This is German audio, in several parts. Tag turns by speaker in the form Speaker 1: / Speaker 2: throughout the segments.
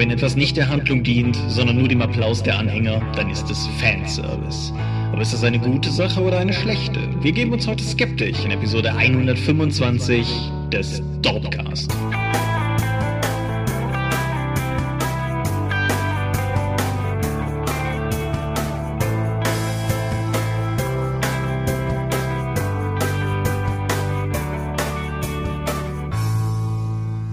Speaker 1: Wenn etwas nicht der Handlung dient, sondern nur dem Applaus der Anhänger, dann ist es Fanservice. Aber ist das eine gute Sache oder eine schlechte? Wir geben uns heute skeptisch in Episode 125 des Dorpcast.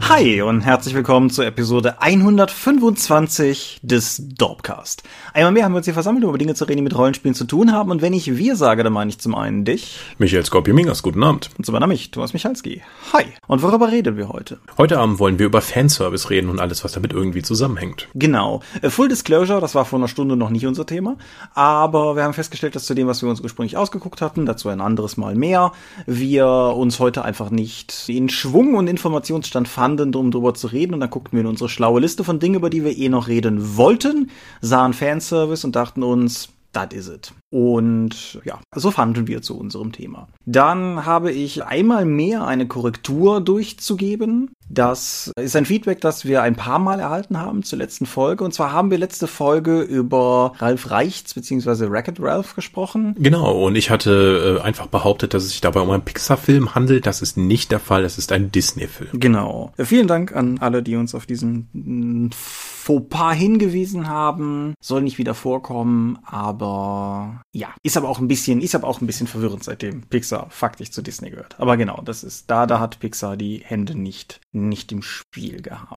Speaker 2: Hi und herzlich willkommen zur Episode 125 des Dorpcast. Einmal mehr haben wir uns hier versammelt, um über Dinge zu reden, die mit Rollenspielen zu tun haben. Und wenn ich wir sage, dann meine ich zum einen dich.
Speaker 3: Michael Skorpio-Mingas, guten Abend.
Speaker 2: Und zum anderen mich, Thomas Michalski. Hi. Und worüber reden wir heute?
Speaker 3: Heute Abend wollen wir über Fanservice reden und alles, was damit irgendwie zusammenhängt.
Speaker 2: Genau. Äh, Full Disclosure, das war vor einer Stunde noch nicht unser Thema. Aber wir haben festgestellt, dass zu dem, was wir uns ursprünglich ausgeguckt hatten, dazu ein anderes Mal mehr, wir uns heute einfach nicht in Schwung und Informationsstand fanden, um drüber zu reden. Und dann guckten wir in unsere schlaue Liste von Dingen, über die wir eh noch reden wollten, sahen Fanservice und dachten uns, that is it. Und ja, so fanden wir zu unserem Thema. Dann habe ich einmal mehr eine Korrektur durchzugeben. Das ist ein Feedback, das wir ein paar Mal erhalten haben zur letzten Folge. Und zwar haben wir letzte Folge über Ralf Reichts bzw. Racket Ralph gesprochen.
Speaker 3: Genau, und ich hatte äh, einfach behauptet, dass es sich dabei um einen Pixar-Film handelt. Das ist nicht der Fall, es ist ein Disney-Film.
Speaker 2: Genau. Vielen Dank an alle, die uns auf diesen mm, Fauxpas hingewiesen haben. Soll nicht wieder vorkommen, aber ja, ist aber auch ein bisschen, ist aber auch ein bisschen verwirrend, seitdem Pixar faktisch zu Disney gehört. Aber genau, das ist, da, da hat Pixar die Hände nicht, nicht im Spiel gehabt.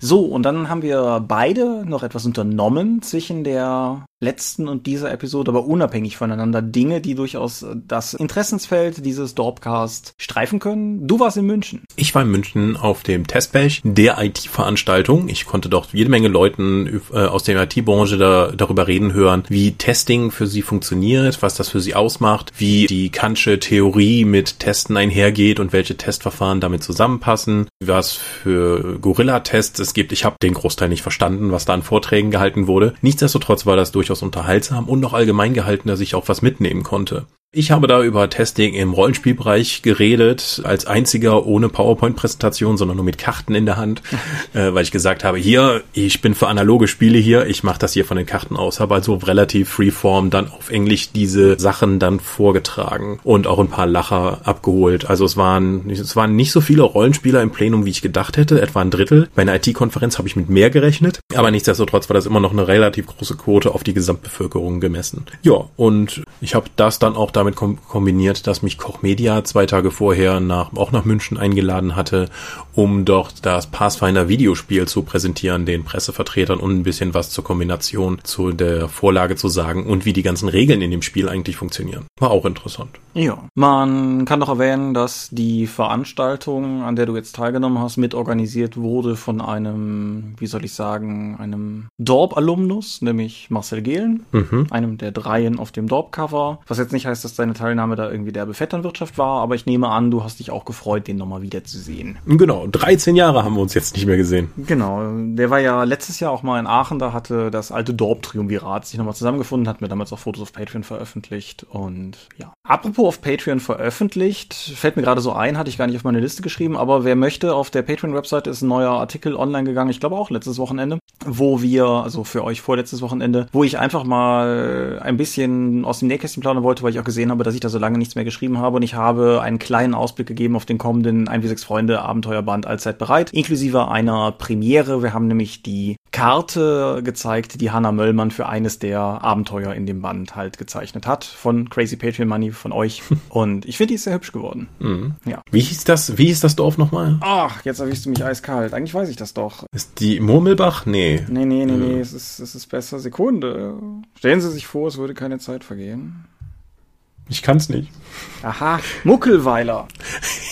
Speaker 2: So, und dann haben wir beide noch etwas unternommen zwischen der letzten und dieser Episode, aber unabhängig voneinander Dinge, die durchaus das Interessensfeld dieses Dorpcast streifen können. Du warst in München.
Speaker 3: Ich war in München auf dem Testpage der IT-Veranstaltung. Ich konnte dort jede Menge Leuten äh, aus der IT-Branche da, darüber reden hören, wie Testing für sie funktioniert, was das für sie ausmacht, wie die Kantsche Theorie mit Testen einhergeht und welche Testverfahren damit zusammenpassen, was für Gorilla-Tests es gibt. Ich habe den Großteil nicht verstanden, was da an Vorträgen gehalten wurde. Nichtsdestotrotz war das durchaus unterhaltsam und noch allgemein gehalten, dass ich auch was mitnehmen konnte. Ich habe da über Testing im Rollenspielbereich geredet, als einziger ohne PowerPoint-Präsentation, sondern nur mit Karten in der Hand, äh, weil ich gesagt habe, hier, ich bin für analoge Spiele hier, ich mache das hier von den Karten aus, habe also relativ freeform dann auf Englisch diese Sachen dann vorgetragen und auch ein paar Lacher abgeholt. Also es waren, es waren nicht so viele Rollenspieler im Plenum, wie ich gedacht hätte, etwa ein Drittel. Bei einer IT-Konferenz habe ich mit mehr gerechnet, aber nichtsdestotrotz war das immer noch eine relativ große Quote auf die Gesamtbevölkerung gemessen. Ja, und ich habe das dann auch da damit kombiniert, dass mich Koch Media zwei Tage vorher nach, auch nach München eingeladen hatte, um dort das Pathfinder Videospiel zu präsentieren, den Pressevertretern und ein bisschen was zur Kombination zu der Vorlage zu sagen und wie die ganzen Regeln in dem Spiel eigentlich funktionieren. War auch interessant.
Speaker 2: Ja, man kann doch erwähnen, dass die Veranstaltung, an der du jetzt teilgenommen hast, mitorganisiert wurde von einem, wie soll ich sagen, einem Dorp-Alumnus, nämlich Marcel Gehlen, mhm. einem der Dreien auf dem Dorp-Cover, was jetzt nicht heißt, dass dass deine Teilnahme da irgendwie der Vetternwirtschaft war, aber ich nehme an, du hast dich auch gefreut, den nochmal wiederzusehen.
Speaker 3: Genau, 13 Jahre haben wir uns jetzt nicht mehr gesehen.
Speaker 2: Genau, der war ja letztes Jahr auch mal in Aachen, da hatte das alte Dorp-Triumvirat sich nochmal zusammengefunden, hat mir damals auch Fotos auf Patreon veröffentlicht und ja. Apropos auf Patreon veröffentlicht, fällt mir gerade so ein, hatte ich gar nicht auf meine Liste geschrieben, aber wer möchte, auf der Patreon-Webseite ist ein neuer Artikel online gegangen, ich glaube auch letztes Wochenende, wo wir, also für euch vorletztes Wochenende, wo ich einfach mal ein bisschen aus dem Nähkästchen plaudern wollte, weil ich auch gesehen gesehen habe, dass ich da so lange nichts mehr geschrieben habe und ich habe einen kleinen Ausblick gegeben auf den kommenden 1 wie 6 Freunde Abenteuerband allzeit bereit, inklusive einer Premiere. Wir haben nämlich die Karte gezeigt, die Hannah Möllmann für eines der Abenteuer in dem Band halt gezeichnet hat von Crazy Patreon Money von euch und ich finde die ist sehr hübsch geworden.
Speaker 3: Mhm. Ja. Wie hieß das? Wie hieß das Dorf nochmal?
Speaker 2: Ach, jetzt erwischst du mich eiskalt. Eigentlich weiß ich das doch.
Speaker 3: Ist die Murmelbach? Nee.
Speaker 2: Nee, nee, nee, nee, es ist, es ist besser. Sekunde. Stellen Sie sich vor, es würde keine Zeit vergehen.
Speaker 3: Ich kann's nicht.
Speaker 2: Aha, Muckelweiler.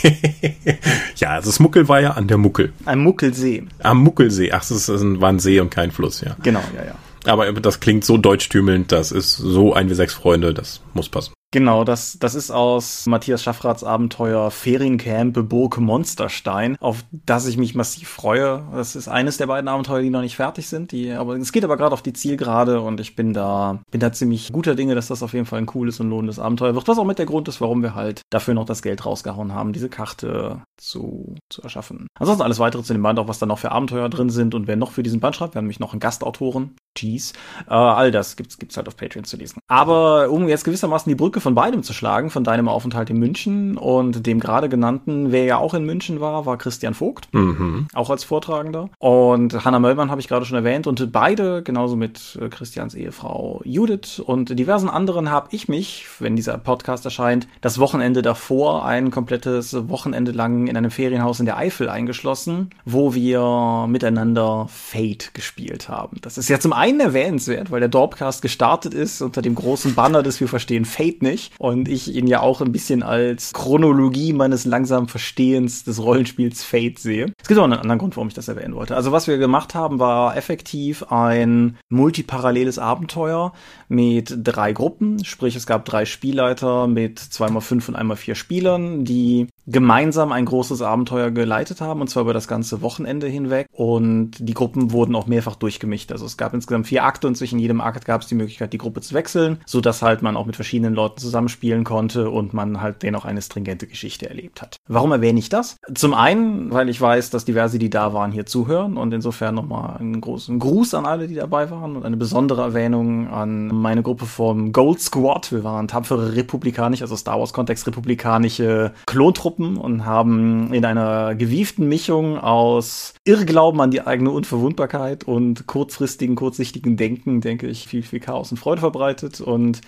Speaker 3: ja, es ist Muckelweiler an der Muckel.
Speaker 2: Ein Muckelsee.
Speaker 3: Am Muckelsee. Ach, es war ein See und kein Fluss, ja.
Speaker 2: Genau, ja, ja.
Speaker 3: Aber das klingt so deutschtümelnd, das ist so ein wie sechs Freunde, das muss passen.
Speaker 2: Genau, das, das ist aus Matthias Schaffrats Abenteuer Feriencamp Burg Monsterstein, auf das ich mich massiv freue. Das ist eines der beiden Abenteuer, die noch nicht fertig sind. Die, aber es geht aber gerade auf die Zielgerade und ich bin da, bin da ziemlich guter Dinge, dass das auf jeden Fall ein cooles und lohnendes Abenteuer wird. Was auch mit der Grund ist, warum wir halt dafür noch das Geld rausgehauen haben, diese Karte zu, zu erschaffen. Ansonsten alles weitere zu dem Band, auch was da noch für Abenteuer drin sind und wer noch für diesen Band schreibt, wir haben nämlich noch einen Gastautoren, Jeez. Äh, all das gibt's, gibt's halt auf Patreon zu lesen. Aber um jetzt gewissermaßen die Brücke von beidem zu schlagen, von deinem Aufenthalt in München und dem gerade genannten, wer ja auch in München war, war Christian Vogt. Mhm. Auch als Vortragender. Und Hanna Möllmann habe ich gerade schon erwähnt. Und beide, genauso mit äh, Christians Ehefrau Judith und diversen anderen, habe ich mich, wenn dieser Podcast erscheint, das Wochenende davor ein komplettes Wochenende lang in einem Ferienhaus in der Eifel eingeschlossen, wo wir miteinander Fate gespielt haben. Das ist ja zum einen erwähnenswert, weil der Dorpcast gestartet ist unter dem großen Banner des Wir verstehen Fate nicht und ich ihn ja auch ein bisschen als Chronologie meines langsamen Verstehens des Rollenspiels Fate sehe. Es gibt auch einen anderen Grund, warum ich das erwähnen wollte. Also was wir gemacht haben, war effektiv ein multiparalleles Abenteuer mit drei Gruppen, sprich es gab drei Spielleiter mit zweimal fünf und einmal vier Spielern, die gemeinsam ein großes Abenteuer geleitet haben, und zwar über das ganze Wochenende hinweg. Und die Gruppen wurden auch mehrfach durchgemischt. Also es gab insgesamt vier Akte und zwischen jedem Akt gab es die Möglichkeit, die Gruppe zu wechseln, so dass halt man auch mit verschiedenen Leuten zusammenspielen konnte und man halt dennoch eine stringente Geschichte erlebt hat. Warum erwähne ich das? Zum einen, weil ich weiß, dass diverse, die da waren, hier zuhören und insofern nochmal einen großen Gruß an alle, die dabei waren und eine besondere Erwähnung an meine Gruppe vom Gold Squad. Wir waren tapfere republikanische, also Star Wars Kontext republikanische Klontruppen und haben in einer gewieften Mischung aus Irrglauben an die eigene Unverwundbarkeit und kurzfristigen, kurzsichtigen Denken, denke ich, viel, viel Chaos und Freude verbreitet. Und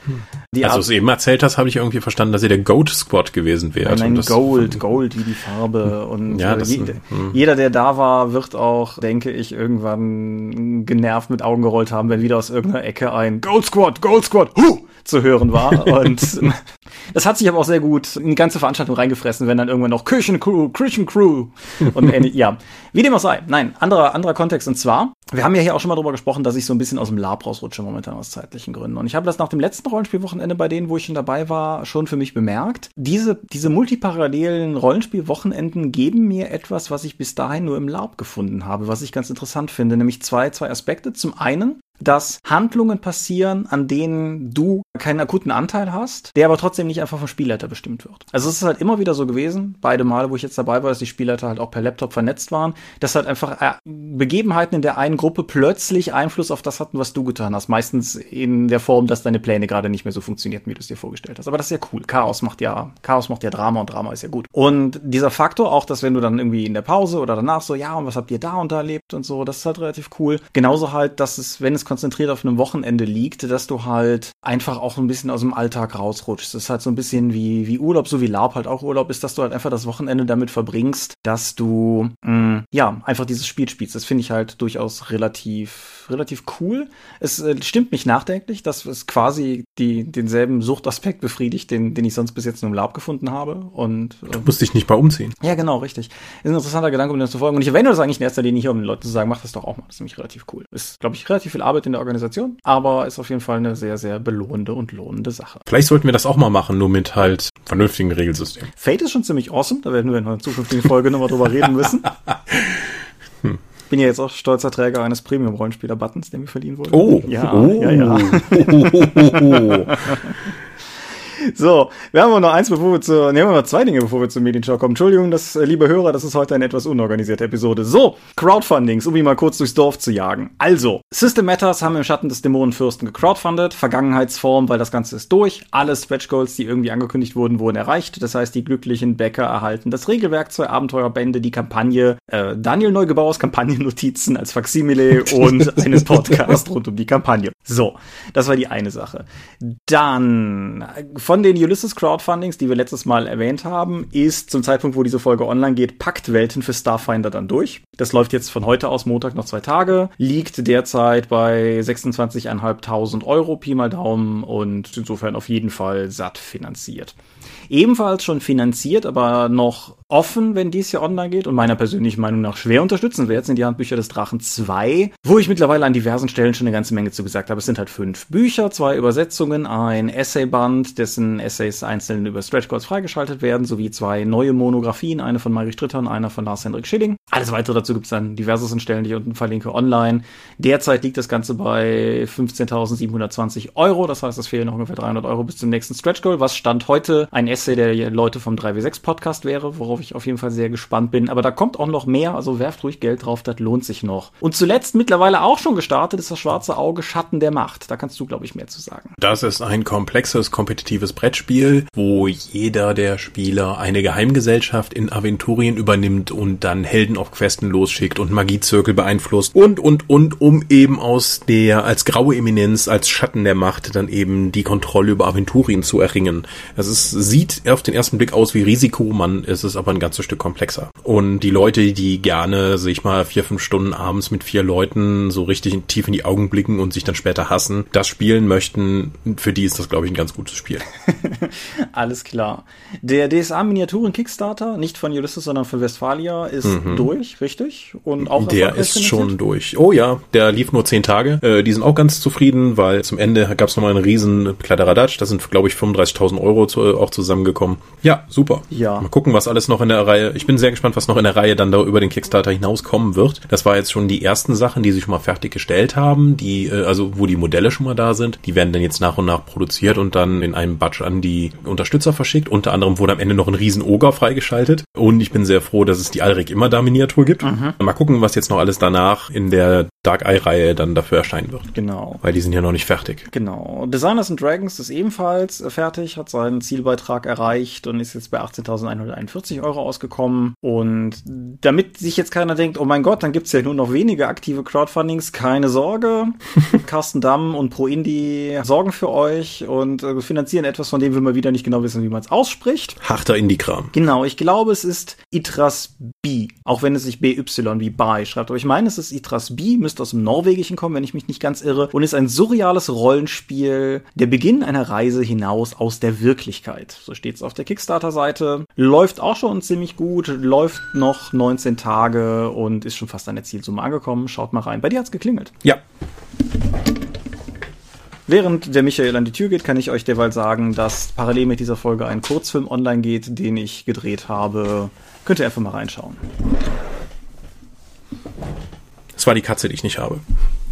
Speaker 3: die also, du es eben erzählt hast, habe ich irgendwie verstanden, dass ihr der Goat Squad gewesen wäre.
Speaker 2: Nein, nein Gold, Gold wie die Farbe. Und ja, das, je, hm. jeder, der da war, wird auch, denke ich, irgendwann genervt mit Augen gerollt haben, wenn wieder aus irgendeiner Ecke ein Gold Squad, Gold Squad, huh! zu hören war. Und das hat sich aber auch sehr gut in die ganze Veranstaltung reingefressen, wenn dann irgendwann noch Kirchen Crew, Christian Crew und ja. Wie dem auch sei. Nein, anderer, anderer Kontext. Und zwar, wir haben ja hier auch schon mal drüber gesprochen, dass ich so ein bisschen aus dem Lab rausrutsche momentan aus zeitlichen Gründen. Und ich habe das nach dem letzten Rollenspielwochenende bei denen, wo ich schon dabei war, schon für mich bemerkt. Diese, diese multiparallelen Rollenspielwochenenden geben mir etwas, was ich bis dahin nur im Lab gefunden habe, was ich ganz interessant finde, nämlich zwei, zwei Aspekte. Zum einen dass Handlungen passieren, an denen du keinen akuten Anteil hast, der aber trotzdem nicht einfach vom Spielleiter bestimmt wird. Also es ist halt immer wieder so gewesen, beide Male, wo ich jetzt dabei war, dass die Spielleiter halt auch per Laptop vernetzt waren, dass halt einfach äh, Begebenheiten in der einen Gruppe plötzlich Einfluss auf das hatten, was du getan hast. Meistens in der Form, dass deine Pläne gerade nicht mehr so funktionierten, wie du es dir vorgestellt hast. Aber das ist ja cool. Chaos macht ja, Chaos macht ja Drama und Drama ist ja gut. Und dieser Faktor auch, dass wenn du dann irgendwie in der Pause oder danach so, ja, und was habt ihr da und da erlebt und so, das ist halt relativ cool. Genauso halt, dass es, wenn es konzentriert auf einem Wochenende liegt, dass du halt einfach auch ein bisschen aus dem Alltag rausrutschst. Das ist halt so ein bisschen wie, wie Urlaub, so wie Lab halt auch Urlaub ist, dass du halt einfach das Wochenende damit verbringst, dass du, mh, mm, ja, einfach dieses Spiel spielst. Das finde ich halt durchaus relativ, relativ cool. Es äh, stimmt mich nachdenklich, dass es quasi die, denselben Suchtaspekt befriedigt, den, den ich sonst bis jetzt nur im Lab gefunden habe. Und,
Speaker 3: äh, du musst dich nicht mal umziehen.
Speaker 2: Ja, genau, richtig. Ist ein interessanter Gedanke, um das zu folgen. Und ich erwähne das eigentlich in erster Linie hier, um den Leuten zu sagen, mach das doch auch mal. Das ist nämlich relativ cool. Ist, glaube ich, relativ viel Arbeit in der Organisation aber ist auf jeden Fall eine sehr, sehr belohnende und lohnende Sache.
Speaker 3: Vielleicht sollten wir das auch mal machen, nur mit halt vernünftigen Regelsystem.
Speaker 2: Fate ist schon ziemlich awesome, da werden wir in einer zukünftigen Folge nochmal drüber reden müssen. Bin ja jetzt auch stolzer Träger eines Premium-Rollenspieler-Buttons, der mir verliehen wurde.
Speaker 3: Oh,
Speaker 2: ja,
Speaker 3: oh.
Speaker 2: ja, ja. So, wir haben noch eins, bevor wir zu, ne, wir noch zwei Dinge, bevor wir zur Medienschau kommen. Entschuldigung, das, äh, liebe Hörer, das ist heute eine etwas unorganisierte Episode. So, Crowdfundings, um ihn mal kurz durchs Dorf zu jagen. Also, System Matters haben im Schatten des Dämonenfürsten gecrowdfundet, Vergangenheitsform, weil das Ganze ist durch. Alle Stretch Goals, die irgendwie angekündigt wurden, wurden erreicht. Das heißt, die glücklichen Bäcker erhalten das Regelwerk zur Abenteuerbände, die Kampagne, äh, Daniel Neugebauers Kampagnennotizen als Faximile und einen Podcast rund um die Kampagne. So, das war die eine Sache. Dann, von den Ulysses Crowdfundings, die wir letztes Mal erwähnt haben, ist zum Zeitpunkt, wo diese Folge online geht, Pakt Welten für Starfinder dann durch. Das läuft jetzt von heute aus Montag noch zwei Tage, liegt derzeit bei 26.500 Euro Pi mal Daumen und insofern auf jeden Fall satt finanziert. Ebenfalls schon finanziert, aber noch offen, wenn dies hier online geht und meiner persönlichen Meinung nach schwer unterstützen wir jetzt sind die Handbücher des Drachen 2, wo ich mittlerweile an diversen Stellen schon eine ganze Menge zu gesagt habe. Es sind halt fünf Bücher, zwei Übersetzungen, ein Essayband, dessen Essays einzeln über Stretchcodes freigeschaltet werden, sowie zwei neue Monografien, eine von Marich Stritter und einer von Lars-Hendrik Schilling. Alles weitere dazu gibt es an diversen Stellen, die ich unten verlinke, online. Derzeit liegt das Ganze bei 15.720 Euro, das heißt, es fehlen noch ungefähr 300 Euro bis zum nächsten Stretch Goal, was Stand heute ein Essay der Leute vom 3W6 Podcast wäre, worauf ich auf jeden Fall sehr gespannt bin. Aber da kommt auch noch mehr, also werft ruhig Geld drauf, das lohnt sich noch. Und zuletzt mittlerweile auch schon gestartet ist das schwarze Auge Schatten der Macht. Da kannst du, glaube ich, mehr zu sagen.
Speaker 3: Das ist ein komplexes, kompetitives Brettspiel, wo jeder der Spieler eine Geheimgesellschaft in Aventurien übernimmt und dann Helden auf Questen losschickt und Magiezirkel beeinflusst und, und, und, um eben aus der, als graue Eminenz, als Schatten der Macht dann eben die Kontrolle über Aventurien zu erringen. Das ist, sieht auf den ersten Blick aus wie Risiko, man ist es aber ein ganzes Stück komplexer. Und die Leute, die gerne sich mal vier, fünf Stunden abends mit vier Leuten so richtig tief in die Augen blicken und sich dann später hassen, das spielen möchten, für die ist das, glaube ich, ein ganz gutes Spiel.
Speaker 2: Alles klar. Der DSA-Miniaturen Kickstarter, nicht von Ulysses, sondern von Westfalia, ist mhm. durch, richtig?
Speaker 3: Und auch der ist schon durch. Oh ja, der lief nur zehn Tage. Äh, die sind auch ganz zufrieden, weil zum Ende gab es nochmal einen riesen Kladderadatsch. Da sind, glaube ich, 35.000 Euro zu, auch zusammengekommen. Ja, super. Ja. Mal gucken, was alles noch in der Reihe. Ich bin sehr gespannt, was noch in der Reihe dann da über den Kickstarter hinauskommen wird. Das war jetzt schon die ersten Sachen, die sich schon mal fertiggestellt haben, die, äh, also wo die Modelle schon mal da sind. Die werden dann jetzt nach und nach produziert und dann in einem Batch an die Unterstützer verschickt. Unter anderem wurde am Ende noch ein riesen Oger freigeschaltet. Und ich bin sehr froh, dass es die Alrik immer da Miniatur gibt. Mhm. Mal gucken, was jetzt noch alles danach in der Dark Eye-Reihe dann dafür erscheinen wird.
Speaker 2: Genau.
Speaker 3: Weil die sind ja noch nicht fertig.
Speaker 2: Genau. Designers and Dragons ist ebenfalls fertig, hat seinen Zielbeitrag erreicht und ist jetzt bei 18.141 Euro ausgekommen. Und damit sich jetzt keiner denkt, oh mein Gott, dann gibt's ja nur noch wenige aktive Crowdfundings, keine Sorge. Carsten Damm und Pro Indie sorgen für euch und äh, finanzieren etwas, von dem wir mal wieder nicht genau wissen, wie man es ausspricht.
Speaker 3: Harter Indie-Kram.
Speaker 2: Genau, ich glaube, es ist Itras B, auch wenn es sich BY wie Bai schreibt. Aber ich meine, es ist Itras B, müsste aus dem Norwegischen kommen, wenn ich mich nicht ganz irre, und ist ein surreales Rollenspiel, der Beginn einer Reise hinaus aus der Wirklichkeit. So steht es auf der Kickstarter-Seite. Läuft auch schon ziemlich gut, läuft noch 19 Tage und ist schon fast an der Zielsumme angekommen. Schaut mal rein. Bei dir hat's geklingelt.
Speaker 3: Ja.
Speaker 2: Während der Michael an die Tür geht, kann ich euch derweil sagen, dass parallel mit dieser Folge ein Kurzfilm online geht, den ich gedreht habe. Könnt ihr einfach mal reinschauen.
Speaker 3: Das war die Katze, die ich nicht habe.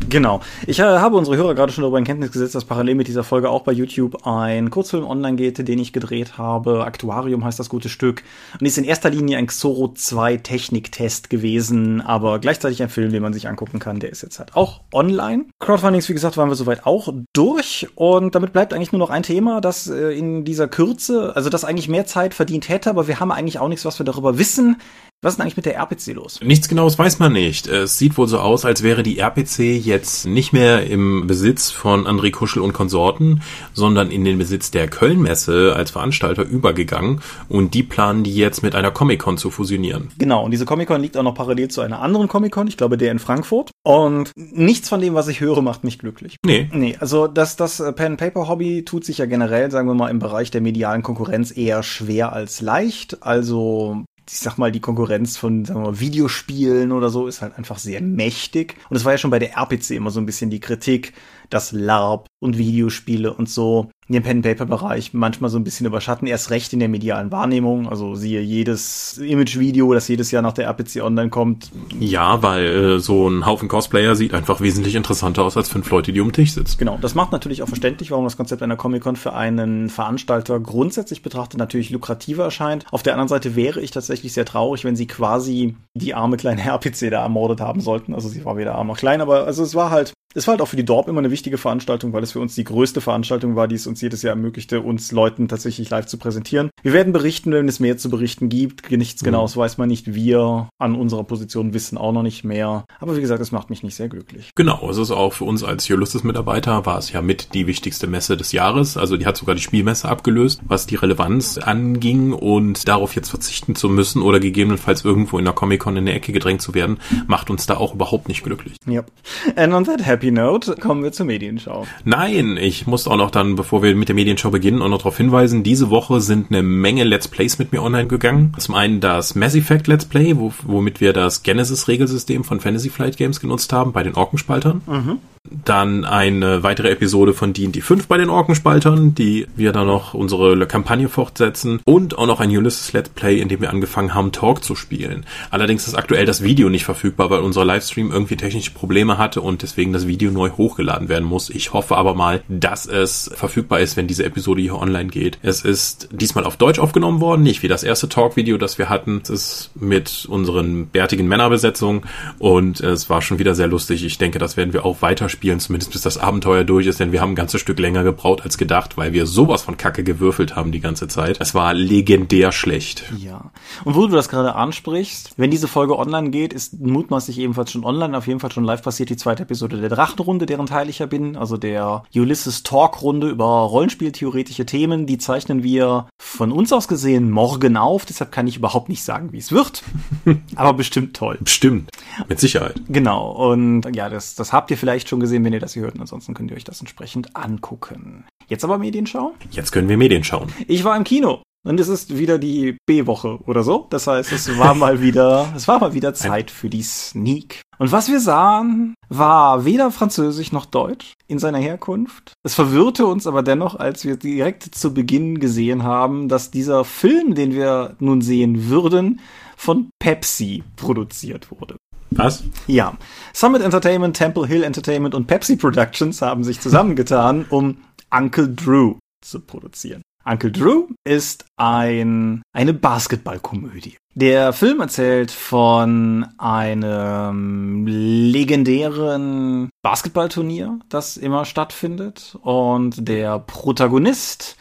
Speaker 2: Genau. Ich äh, habe unsere Hörer gerade schon darüber in Kenntnis gesetzt, dass parallel mit dieser Folge auch bei YouTube ein Kurzfilm online geht, den ich gedreht habe. Aktuarium heißt das gute Stück. Und ist in erster Linie ein Xoro 2 Techniktest gewesen, aber gleichzeitig ein Film, den man sich angucken kann. Der ist jetzt halt auch online. Crowdfundings, wie gesagt, waren wir soweit auch durch. Und damit bleibt eigentlich nur noch ein Thema, das äh, in dieser Kürze, also das eigentlich mehr Zeit verdient hätte, aber wir haben eigentlich auch nichts, was wir darüber wissen. Was ist denn eigentlich mit der RPC los?
Speaker 3: Nichts genaues weiß man nicht. Es sieht wohl so aus, als wäre die RPC jetzt nicht mehr im Besitz von André Kuschel und Konsorten, sondern in den Besitz der Kölnmesse als Veranstalter übergegangen und die planen die jetzt mit einer Comic-Con zu fusionieren.
Speaker 2: Genau, und diese Comic-Con liegt auch noch parallel zu einer anderen Comic-Con, ich glaube der in Frankfurt. Und nichts von dem, was ich höre, macht mich glücklich.
Speaker 3: Nee.
Speaker 2: Nee, also das, das Pen-Paper-Hobby tut sich ja generell, sagen wir mal, im Bereich der medialen Konkurrenz eher schwer als leicht. Also ich sag mal, die Konkurrenz von sagen wir mal, Videospielen oder so ist halt einfach sehr mächtig. Und es war ja schon bei der RPC immer so ein bisschen die Kritik, dass LARP und Videospiele und so in dem Pen-Paper-Bereich manchmal so ein bisschen überschatten, erst recht in der medialen Wahrnehmung. Also siehe jedes Image-Video, das jedes Jahr nach der RPC online kommt.
Speaker 3: Ja, weil äh, so ein Haufen Cosplayer sieht einfach wesentlich interessanter aus als fünf Leute, die um den Tisch sitzen.
Speaker 2: Genau, das macht natürlich auch verständlich, warum das Konzept einer Comic-Con für einen Veranstalter grundsätzlich betrachtet natürlich lukrativer erscheint. Auf der anderen Seite wäre ich tatsächlich sehr traurig, wenn sie quasi die arme kleine RPC da ermordet haben sollten. Also sie war weder arm noch klein, aber also es war halt es war halt auch für die Dorp immer eine wichtige Veranstaltung, weil es für uns die größte Veranstaltung war, die es uns jedes Jahr ermöglichte, uns Leuten tatsächlich live zu präsentieren. Wir werden berichten, wenn es mehr zu berichten gibt. Nichts mhm. genaues weiß man nicht. Wir an unserer Position wissen auch noch nicht mehr. Aber wie gesagt, es macht mich nicht sehr glücklich.
Speaker 3: Genau, es ist auch für uns als Ulysses-Mitarbeiter war es ja mit die wichtigste Messe des Jahres. Also die hat sogar die Spielmesse abgelöst, was die Relevanz anging und darauf jetzt verzichten zu müssen oder gegebenenfalls irgendwo in der Comic-Con in der Ecke gedrängt zu werden, macht uns da auch überhaupt nicht glücklich.
Speaker 2: Yep. And on that happy happy note kommen wir zur Medienschau.
Speaker 3: Nein, ich muss auch noch dann, bevor wir mit der Medienschau beginnen, auch noch darauf hinweisen, diese Woche sind eine Menge Let's Plays mit mir online gegangen. Zum einen das Mass Effect Let's Play, wo, womit wir das Genesis-Regelsystem von Fantasy Flight Games genutzt haben, bei den Orkenspaltern. Mhm. Dann eine weitere Episode von D&D 5 bei den Orkenspaltern, die wir dann noch unsere Kampagne fortsetzen. Und auch noch ein Ulysses Let's Play, in dem wir angefangen haben, Talk zu spielen. Allerdings ist aktuell das Video nicht verfügbar, weil unser Livestream irgendwie technische Probleme hatte und deswegen das Video neu hochgeladen werden muss. Ich hoffe aber mal, dass es verfügbar ist, wenn diese Episode hier online geht. Es ist diesmal auf Deutsch aufgenommen worden, nicht wie das erste Talk-Video, das wir hatten. Es ist mit unseren bärtigen Männerbesetzungen und es war schon wieder sehr lustig. Ich denke, das werden wir auch weiter spielen, zumindest bis das Abenteuer durch ist, denn wir haben ein ganzes Stück länger gebraucht als gedacht, weil wir sowas von Kacke gewürfelt haben die ganze Zeit. Es war legendär schlecht.
Speaker 2: Ja. Und wo du das gerade ansprichst, wenn diese Folge online geht, ist mutmaßlich ebenfalls schon online, auf jeden Fall schon live passiert die zweite Episode der Drachenrunde, deren Teil ich ja bin, also der Ulysses Talk Runde über Rollenspieltheoretische Themen. Die zeichnen wir von uns aus gesehen morgen auf, deshalb kann ich überhaupt nicht sagen, wie es wird. Aber bestimmt toll.
Speaker 3: Bestimmt. Mit Sicherheit.
Speaker 2: Genau. Und ja, das, das habt ihr vielleicht schon gesehen, wenn ihr das hier hört. Und ansonsten könnt ihr euch das entsprechend angucken. Jetzt aber Medienschau?
Speaker 3: Jetzt können wir Medien schauen.
Speaker 2: Ich war im Kino. Und es ist wieder die B-Woche oder so. Das heißt, es war mal wieder, es war mal wieder Zeit für die Sneak. Und was wir sahen, war weder Französisch noch Deutsch in seiner Herkunft. Es verwirrte uns aber dennoch, als wir direkt zu Beginn gesehen haben, dass dieser Film, den wir nun sehen würden, von Pepsi produziert wurde.
Speaker 3: Was?
Speaker 2: Ja. Summit Entertainment, Temple Hill Entertainment und Pepsi Productions haben sich zusammengetan, um Uncle Drew zu produzieren. Uncle Drew ist ein, eine Basketballkomödie. Der Film erzählt von einem legendären Basketballturnier, das immer stattfindet. Und der Protagonist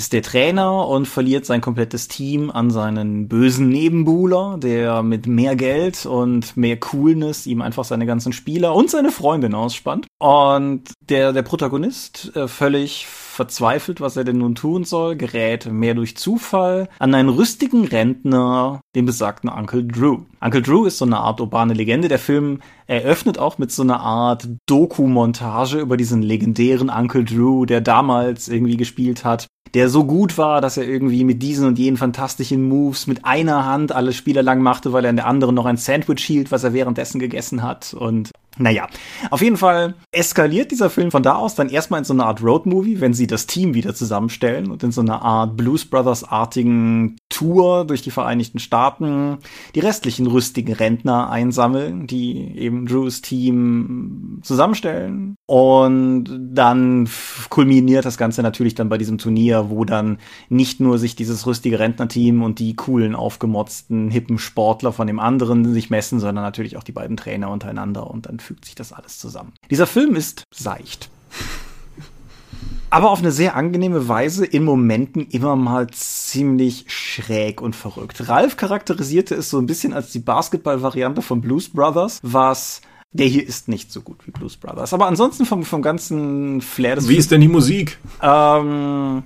Speaker 2: ist der Trainer und verliert sein komplettes Team an seinen bösen Nebenbuhler, der mit mehr Geld und mehr Coolness ihm einfach seine ganzen Spieler und seine Freundin ausspannt. Und der, der Protagonist, äh, völlig verzweifelt, was er denn nun tun soll, gerät mehr durch Zufall an einen rüstigen Rentner, den besagten Uncle Drew. Uncle Drew ist so eine Art urbane Legende. Der Film eröffnet auch mit so einer Art Doku-Montage über diesen legendären Uncle Drew, der damals irgendwie gespielt hat, der so gut war, dass er irgendwie mit diesen und jenen fantastischen Moves mit einer Hand alle Spieler lang machte, weil er in der anderen noch ein Sandwich hielt, was er währenddessen gegessen hat und naja, auf jeden Fall eskaliert dieser Film von da aus dann erstmal in so eine Art Roadmovie, wenn sie das Team wieder zusammenstellen und in so eine Art Blues Brothers-artigen Tour durch die Vereinigten Staaten die restlichen rüstigen Rentner einsammeln, die eben Drews Team zusammenstellen. Und dann kulminiert das Ganze natürlich dann bei diesem Turnier, wo dann nicht nur sich dieses rüstige Rentnerteam und die coolen, aufgemotzten, hippen Sportler von dem anderen sich messen, sondern natürlich auch die beiden Trainer untereinander und dann fügt sich das alles zusammen. Dieser Film ist seicht. Aber auf eine sehr angenehme Weise in Momenten immer mal ziemlich schräg und verrückt. Ralf charakterisierte es so ein bisschen als die Basketball-Variante von Blues Brothers, was der hier ist nicht so gut wie Blues Brothers. Aber ansonsten vom, vom ganzen Flair
Speaker 3: des Wie ist denn die Musik?
Speaker 2: Ähm,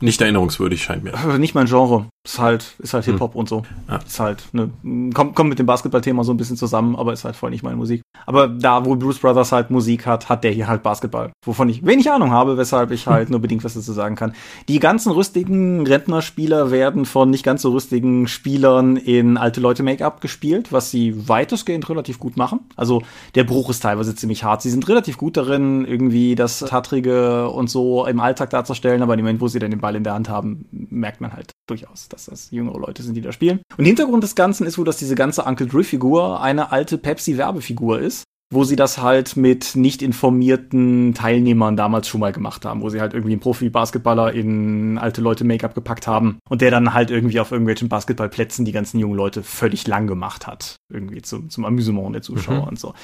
Speaker 3: nicht erinnerungswürdig scheint mir.
Speaker 2: Nicht mein Genre. Ist halt, ist halt Hip-Hop hm. und so. Ja. Ist halt, ne, kommt, kommt mit dem Basketball-Thema so ein bisschen zusammen, aber ist halt voll nicht meine Musik. Aber da, wo Blues Brothers halt Musik hat, hat der hier halt Basketball. Wovon ich wenig Ahnung habe, weshalb ich halt nur bedingt was dazu sagen kann. Die ganzen rüstigen Rentnerspieler werden von nicht ganz so rüstigen Spielern in alte Leute Make-up gespielt, was sie weitestgehend relativ gut machen. Also, der Bruch ist teilweise ziemlich hart. Sie sind relativ gut darin, irgendwie das Tattrige und so im Alltag darzustellen, aber im Moment, wo sie dann den Ball in der Hand haben, merkt man halt durchaus dass das jüngere Leute sind, die da spielen. Und Hintergrund des Ganzen ist wohl, dass diese ganze Uncle Drew-Figur eine alte Pepsi-Werbefigur ist wo sie das halt mit nicht informierten Teilnehmern damals schon mal gemacht haben, wo sie halt irgendwie einen Profi-Basketballer in alte Leute Make-up gepackt haben und der dann halt irgendwie auf irgendwelchen Basketballplätzen die ganzen jungen Leute völlig lang gemacht hat. Irgendwie zum, zum Amüsement der Zuschauer mhm. und so.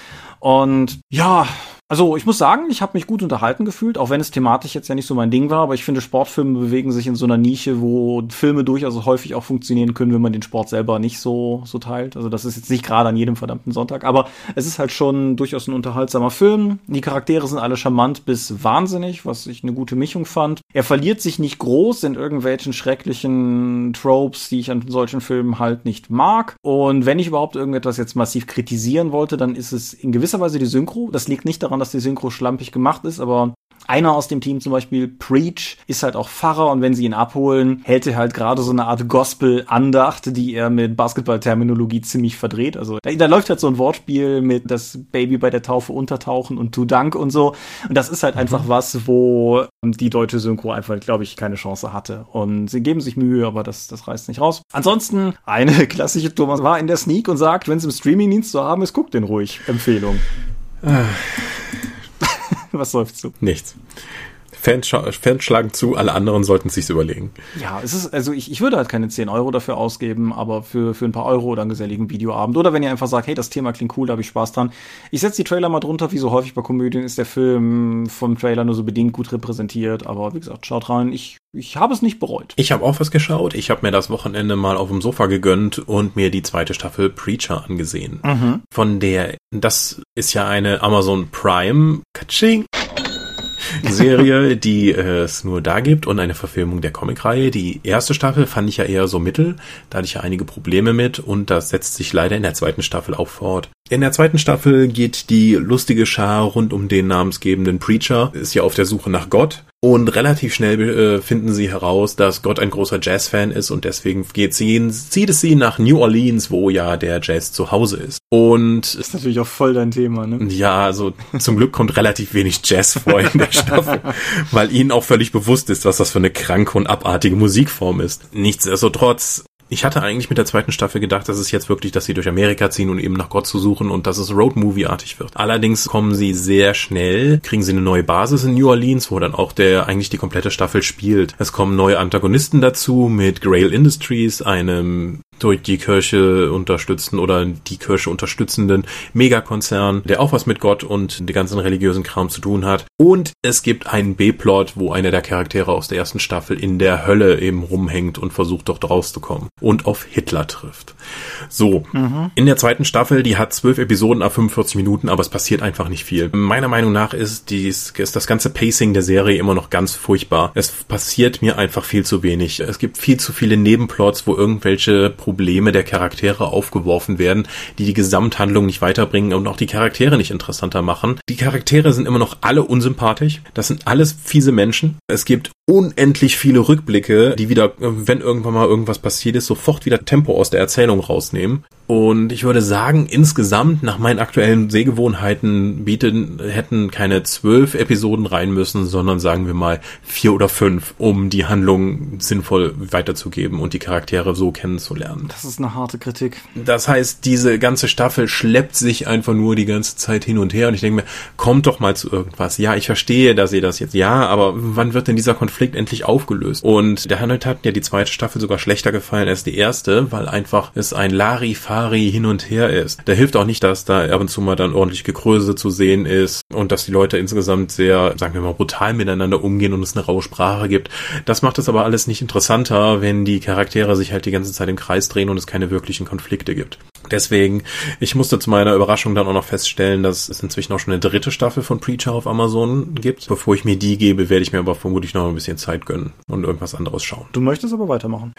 Speaker 2: Und ja, also ich muss sagen, ich habe mich gut unterhalten gefühlt, auch wenn es thematisch jetzt ja nicht so mein Ding war, aber ich finde, Sportfilme bewegen sich in so einer Nische, wo Filme durchaus häufig auch funktionieren können, wenn man den Sport selber nicht so, so teilt. Also das ist jetzt nicht gerade an jedem verdammten Sonntag, aber es ist halt schon durchaus ein unterhaltsamer Film. Die Charaktere sind alle charmant bis wahnsinnig, was ich eine gute Mischung fand. Er verliert sich nicht groß in irgendwelchen schrecklichen Tropes, die ich an solchen Filmen halt nicht mag. Und wenn ich überhaupt irgendetwas jetzt massiv kritisieren wollte, dann ist es in gewisser Weise die Synchro. Das liegt nicht daran, daran, dass die Synchro schlampig gemacht ist, aber einer aus dem Team zum Beispiel, Preach, ist halt auch Pfarrer und wenn sie ihn abholen, hält er halt gerade so eine Art Gospel-Andacht, die er mit Basketball-Terminologie ziemlich verdreht. Also da, da, läuft halt so ein Wortspiel mit das Baby bei der Taufe untertauchen und tu Dank und so. Und das ist halt mhm. einfach was, wo die deutsche Synchro einfach, glaube ich, keine Chance hatte. Und sie geben sich Mühe, aber das, das reißt nicht raus. Ansonsten, eine klassische Thomas war in der Sneak und sagt, wenn es im Streaming-Dienst zu haben ist, guckt den ruhig. Empfehlung. Ah. Was seufzt du?
Speaker 3: Nichts. Fans, Fans schlagen zu, alle anderen sollten sich's überlegen.
Speaker 2: Ja, es ist, also ich, ich würde halt keine 10 Euro dafür ausgeben, aber für, für ein paar Euro oder einen geselligen Videoabend. Oder wenn ihr einfach sagt, hey, das Thema klingt cool, da habe ich Spaß dran. Ich setze die Trailer mal drunter, wie so häufig bei Komödien ist der Film vom Trailer nur so bedingt gut repräsentiert. Aber wie gesagt, schaut rein. Ich, ich habe es nicht bereut.
Speaker 3: Ich habe auch was geschaut. Ich habe mir das Wochenende mal auf dem Sofa gegönnt und mir die zweite Staffel Preacher angesehen. Mhm. Von der, das ist ja eine Amazon Prime. Katsching. Serie, die äh, es nur da gibt und eine Verfilmung der Comicreihe. Die erste Staffel fand ich ja eher so mittel, da hatte ich ja einige Probleme mit und das setzt sich leider in der zweiten Staffel auch fort. In der zweiten Staffel geht die lustige Schar rund um den namensgebenden Preacher, ist ja auf der Suche nach Gott und relativ schnell äh, finden sie heraus, dass Gott ein großer Jazz-Fan ist und deswegen geht sie, zieht es sie nach New Orleans, wo ja der Jazz zu Hause ist. Und
Speaker 2: ist natürlich auch voll dein Thema, ne?
Speaker 3: Ja, also zum Glück kommt relativ wenig Jazz vor in der Staffel, weil ihnen auch völlig bewusst ist, was das für eine kranke und abartige Musikform ist. Nichtsdestotrotz ich hatte eigentlich mit der zweiten Staffel gedacht, dass es jetzt wirklich, dass sie durch Amerika ziehen und eben nach Gott zu suchen und dass es Roadmovie-artig wird. Allerdings kommen sie sehr schnell, kriegen sie eine neue Basis in New Orleans, wo dann auch der eigentlich die komplette Staffel spielt. Es kommen neue Antagonisten dazu mit Grail Industries, einem durch die Kirche unterstützten oder die Kirche unterstützenden Megakonzern, der auch was mit Gott und den ganzen religiösen Kram zu tun hat. Und es gibt einen B-Plot, wo einer der Charaktere aus der ersten Staffel in der Hölle eben rumhängt und versucht dort rauszukommen und auf Hitler trifft. So, mhm. in der zweiten Staffel, die hat zwölf Episoden ab 45 Minuten, aber es passiert einfach nicht viel. Meiner Meinung nach ist, dies, ist das ganze Pacing der Serie immer noch ganz furchtbar. Es passiert mir einfach viel zu wenig. Es gibt viel zu viele Nebenplots, wo irgendwelche Probleme der Charaktere aufgeworfen werden, die die Gesamthandlung nicht weiterbringen und auch die Charaktere nicht interessanter machen. Die Charaktere sind immer noch alle unsympathisch. Das sind alles fiese Menschen. Es gibt unendlich viele Rückblicke, die wieder, wenn irgendwann mal irgendwas passiert ist, sofort wieder Tempo aus der Erzählung rausnehmen. Und ich würde sagen, insgesamt nach meinen aktuellen Sehgewohnheiten bieten, hätten keine zwölf Episoden rein müssen, sondern sagen wir mal vier oder fünf, um die Handlung sinnvoll weiterzugeben und die Charaktere so kennenzulernen.
Speaker 2: Das ist eine harte Kritik.
Speaker 3: Das heißt, diese ganze Staffel schleppt sich einfach nur die ganze Zeit hin und her und ich denke mir, kommt doch mal zu irgendwas. Ja, ich verstehe, dass ihr das jetzt, ja, aber wann wird denn dieser Konflikt endlich aufgelöst? Und der Handel hat ja die zweite Staffel sogar schlechter gefallen als die erste, weil einfach es ein Larifar Atari hin und her ist. Da hilft auch nicht, dass da ab und zu mal dann ordentlich Gekröse zu sehen ist und dass die Leute insgesamt sehr, sagen wir mal, brutal miteinander umgehen und es eine raue Sprache gibt. Das macht es aber alles nicht interessanter, wenn die Charaktere sich halt die ganze Zeit im Kreis drehen und es keine wirklichen Konflikte gibt. Deswegen, ich musste zu meiner Überraschung dann auch noch feststellen, dass es inzwischen auch schon eine dritte Staffel von Preacher auf Amazon gibt. Bevor ich mir die gebe, werde ich mir aber vermutlich noch ein bisschen Zeit gönnen und irgendwas anderes schauen.
Speaker 2: Du möchtest aber weitermachen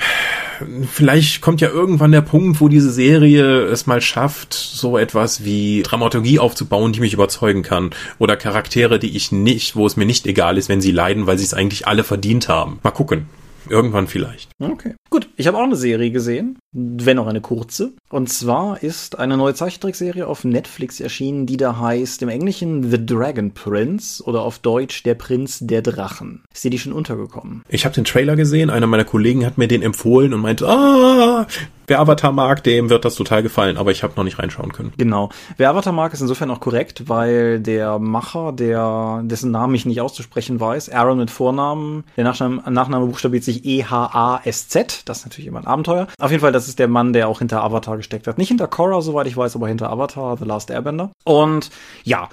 Speaker 3: vielleicht kommt ja irgendwann der Punkt, wo diese Serie es mal schafft, so etwas wie Dramaturgie aufzubauen, die mich überzeugen kann. Oder Charaktere, die ich nicht, wo es mir nicht egal ist, wenn sie leiden, weil sie es eigentlich alle verdient haben. Mal gucken. Irgendwann vielleicht.
Speaker 2: Okay. Gut, ich habe auch eine Serie gesehen, wenn auch eine kurze. Und zwar ist eine neue Zeichentrickserie auf Netflix erschienen, die da heißt im Englischen The Dragon Prince oder auf Deutsch Der Prinz der Drachen. Ist dir die schon untergekommen?
Speaker 3: Ich habe den Trailer gesehen, einer meiner Kollegen hat mir den empfohlen und meinte, ah, wer Avatar mag, dem wird das total gefallen, aber ich habe noch nicht reinschauen können.
Speaker 2: Genau. Wer Avatar mag, ist insofern auch korrekt, weil der Macher, der dessen Namen ich nicht auszusprechen weiß, Aaron mit Vornamen, der Nachname, Nachname buchstabiert sich E-H-A-S-Z, das ist natürlich immer ein Abenteuer. Auf jeden Fall, das ist der Mann, der auch hinter Avatar gesteckt hat. Nicht hinter Korra, soweit ich weiß, aber hinter Avatar, The Last Airbender. Und ja,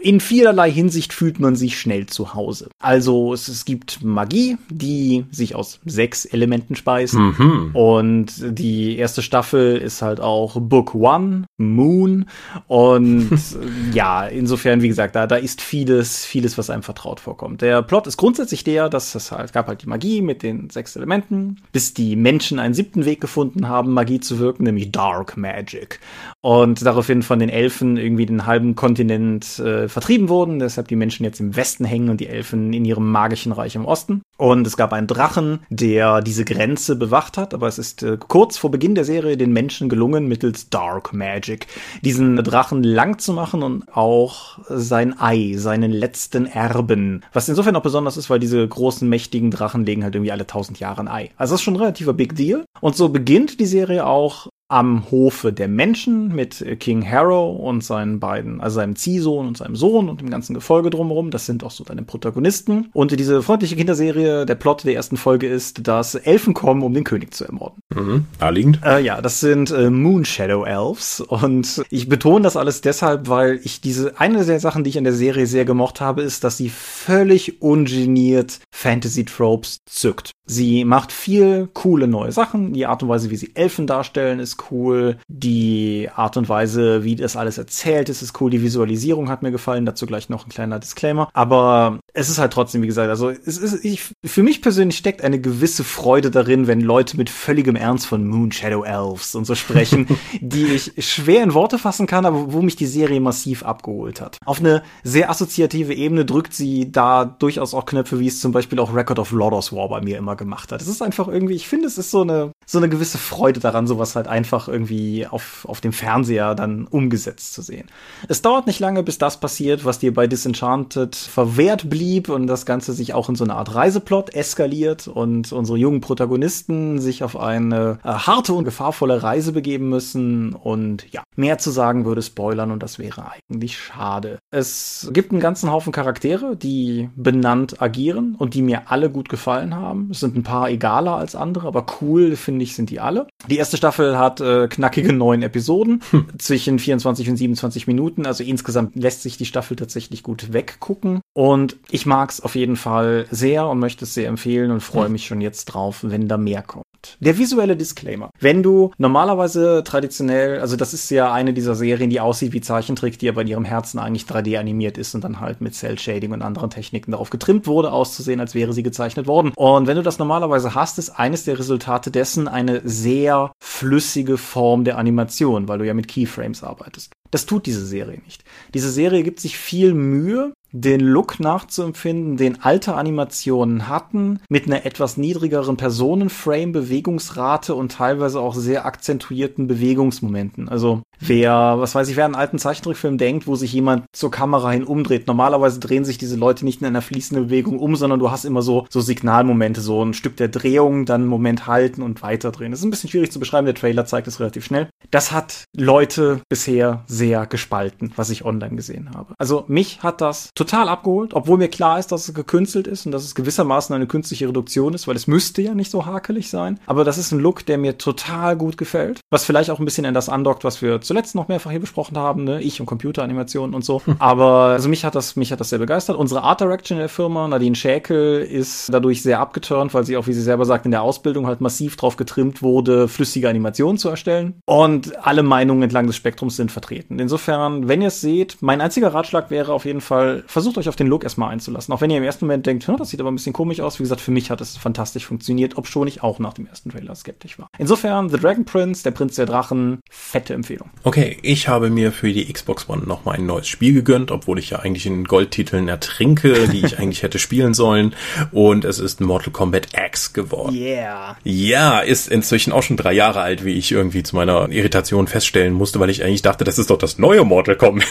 Speaker 2: in vielerlei Hinsicht fühlt man sich schnell zu Hause. Also es, es gibt Magie, die sich aus sechs Elementen speist. Mhm. Und die erste Staffel ist halt auch Book One, Moon. Und ja, insofern, wie gesagt, da, da ist vieles, vieles, was einem vertraut vorkommt. Der Plot ist grundsätzlich der, dass es halt gab halt die Magie mit den sechs Elementen, bis die Menschen einen siebten Weg gefunden haben, Magie zu wirken, nämlich Dark Magic. Und daraufhin von den Elfen irgendwie den halben Kontinent äh, vertrieben wurden, deshalb die Menschen jetzt im Westen hängen und die Elfen in ihrem magischen Reich im Osten. Und es gab einen Drachen, der diese Grenze bewacht hat, aber es ist äh, kurz vor Beginn der Serie den Menschen gelungen, mittels Dark Magic diesen Drachen lang zu machen und auch sein Ei, seinen letzten Erben. Was insofern auch besonders ist, weil diese großen, mächtigen Drachen legen halt irgendwie alle tausend Jahre ein Ei. Also das ist schon ein relativer Big Deal. Und so beginnt die Serie auch am Hofe der Menschen mit King Harrow und seinen beiden, also seinem Ziehsohn und seinem Sohn und dem ganzen Gefolge drumherum. Das sind auch so deine Protagonisten. Und diese freundliche Kinderserie, der Plot der ersten Folge ist, dass Elfen kommen, um den König zu ermorden.
Speaker 3: Mhm, naheliegend.
Speaker 2: Äh, ja, das sind äh, Moon Shadow Elves. Und ich betone das alles deshalb, weil ich diese, eine der Sachen, die ich an der Serie sehr gemocht habe, ist, dass sie völlig ungeniert Fantasy-Tropes zückt. Sie macht viel coole neue Sachen. Die Art und Weise, wie sie Elfen darstellen, ist cool. Die Art und Weise, wie das alles erzählt ist, ist cool. Die Visualisierung hat mir gefallen. Dazu gleich noch ein kleiner Disclaimer. Aber es ist halt trotzdem, wie gesagt, also es ist, ich, für mich persönlich steckt eine gewisse Freude darin, wenn Leute mit völligem Ernst von Moon Shadow Elves und so sprechen, die ich schwer in Worte fassen kann, aber wo mich die Serie massiv abgeholt hat. Auf eine sehr assoziative Ebene drückt sie da durchaus auch Knöpfe, wie es zum Beispiel auch Record of Lodos War bei mir immer gemacht hat. Es ist einfach irgendwie, ich finde, es ist so eine, so eine gewisse Freude daran, sowas halt einfach irgendwie auf, auf dem Fernseher dann umgesetzt zu sehen. Es dauert nicht lange, bis das passiert, was dir bei Disenchanted verwehrt blieb und das Ganze sich auch in so eine Art Reiseplot eskaliert und unsere jungen Protagonisten sich auf eine äh, harte und gefahrvolle Reise begeben müssen und ja, mehr zu sagen würde spoilern und das wäre eigentlich schade. Es gibt einen ganzen Haufen Charaktere, die benannt agieren und die mir alle gut gefallen haben. Es sind ein paar egaler als andere, aber cool finde ich sind die alle. Die erste Staffel hat äh, knackige neun Episoden hm. zwischen 24 und 27 Minuten, also insgesamt lässt sich die Staffel tatsächlich gut weggucken und ich mag es auf jeden Fall sehr und möchte es sehr empfehlen und freue hm. mich schon jetzt drauf, wenn da mehr kommt. Der visuelle Disclaimer. Wenn du normalerweise traditionell, also das ist ja eine dieser Serien, die aussieht wie Zeichentrick, die aber in ihrem Herzen eigentlich 3D animiert ist und dann halt mit Cell Shading und anderen Techniken darauf getrimmt wurde, auszusehen, als wäre sie gezeichnet worden. Und wenn du das normalerweise hast, ist eines der Resultate dessen eine sehr flüssige Form der Animation, weil du ja mit Keyframes arbeitest. Das tut diese Serie nicht. Diese Serie gibt sich viel Mühe, den Look nachzuempfinden, den alte Animationen hatten, mit einer etwas niedrigeren Personenframe-Bewegungsrate und teilweise auch sehr akzentuierten Bewegungsmomenten. Also wer, was weiß ich, wer einen alten Zeichentrickfilm denkt, wo sich jemand zur Kamera hin umdreht. Normalerweise drehen sich diese Leute nicht in einer fließenden Bewegung um, sondern du hast immer so, so Signalmomente, so ein Stück der Drehung, dann einen Moment halten und weiterdrehen. Das ist ein bisschen schwierig zu beschreiben, der Trailer zeigt es relativ schnell. Das hat Leute bisher sehr gespalten, was ich online gesehen habe. Also mich hat das total abgeholt, obwohl mir klar ist, dass es gekünstelt ist und dass es gewissermaßen eine künstliche Reduktion ist, weil es müsste ja nicht so hakelig sein. Aber das ist ein Look, der mir total gut gefällt, was vielleicht auch ein bisschen in das andockt, was wir zuletzt noch mehrfach hier besprochen haben, ne? ich und Computeranimationen und so. Aber also mich hat das, mich hat das sehr begeistert. Unsere Art Direction in der Firma, Nadine Schäkel, ist dadurch sehr abgeturnt, weil sie auch, wie sie selber sagt, in der Ausbildung halt massiv drauf getrimmt wurde, flüssige Animationen zu erstellen. Und alle Meinungen entlang des Spektrums sind vertreten. Insofern, wenn ihr es seht, mein einziger Ratschlag wäre auf jeden Fall, versucht euch auf den Look erstmal einzulassen. Auch wenn ihr im ersten Moment denkt, das sieht aber ein bisschen komisch aus. Wie gesagt, für mich hat es fantastisch funktioniert, ob schon ich auch nach dem ersten Trailer skeptisch war. Insofern, The Dragon Prince, der Prinz der Drachen, fette Empfehlung.
Speaker 3: Okay, ich habe mir für die Xbox One nochmal ein neues Spiel gegönnt, obwohl ich ja eigentlich in Goldtiteln ertrinke, die ich eigentlich hätte spielen sollen. Und es ist Mortal Kombat X geworden.
Speaker 2: Yeah.
Speaker 3: Ja, ist inzwischen auch schon drei Jahre alt, wie ich irgendwie zu meiner Irritation feststellen musste, weil ich eigentlich dachte, das ist doch das neue Mortal Kombat.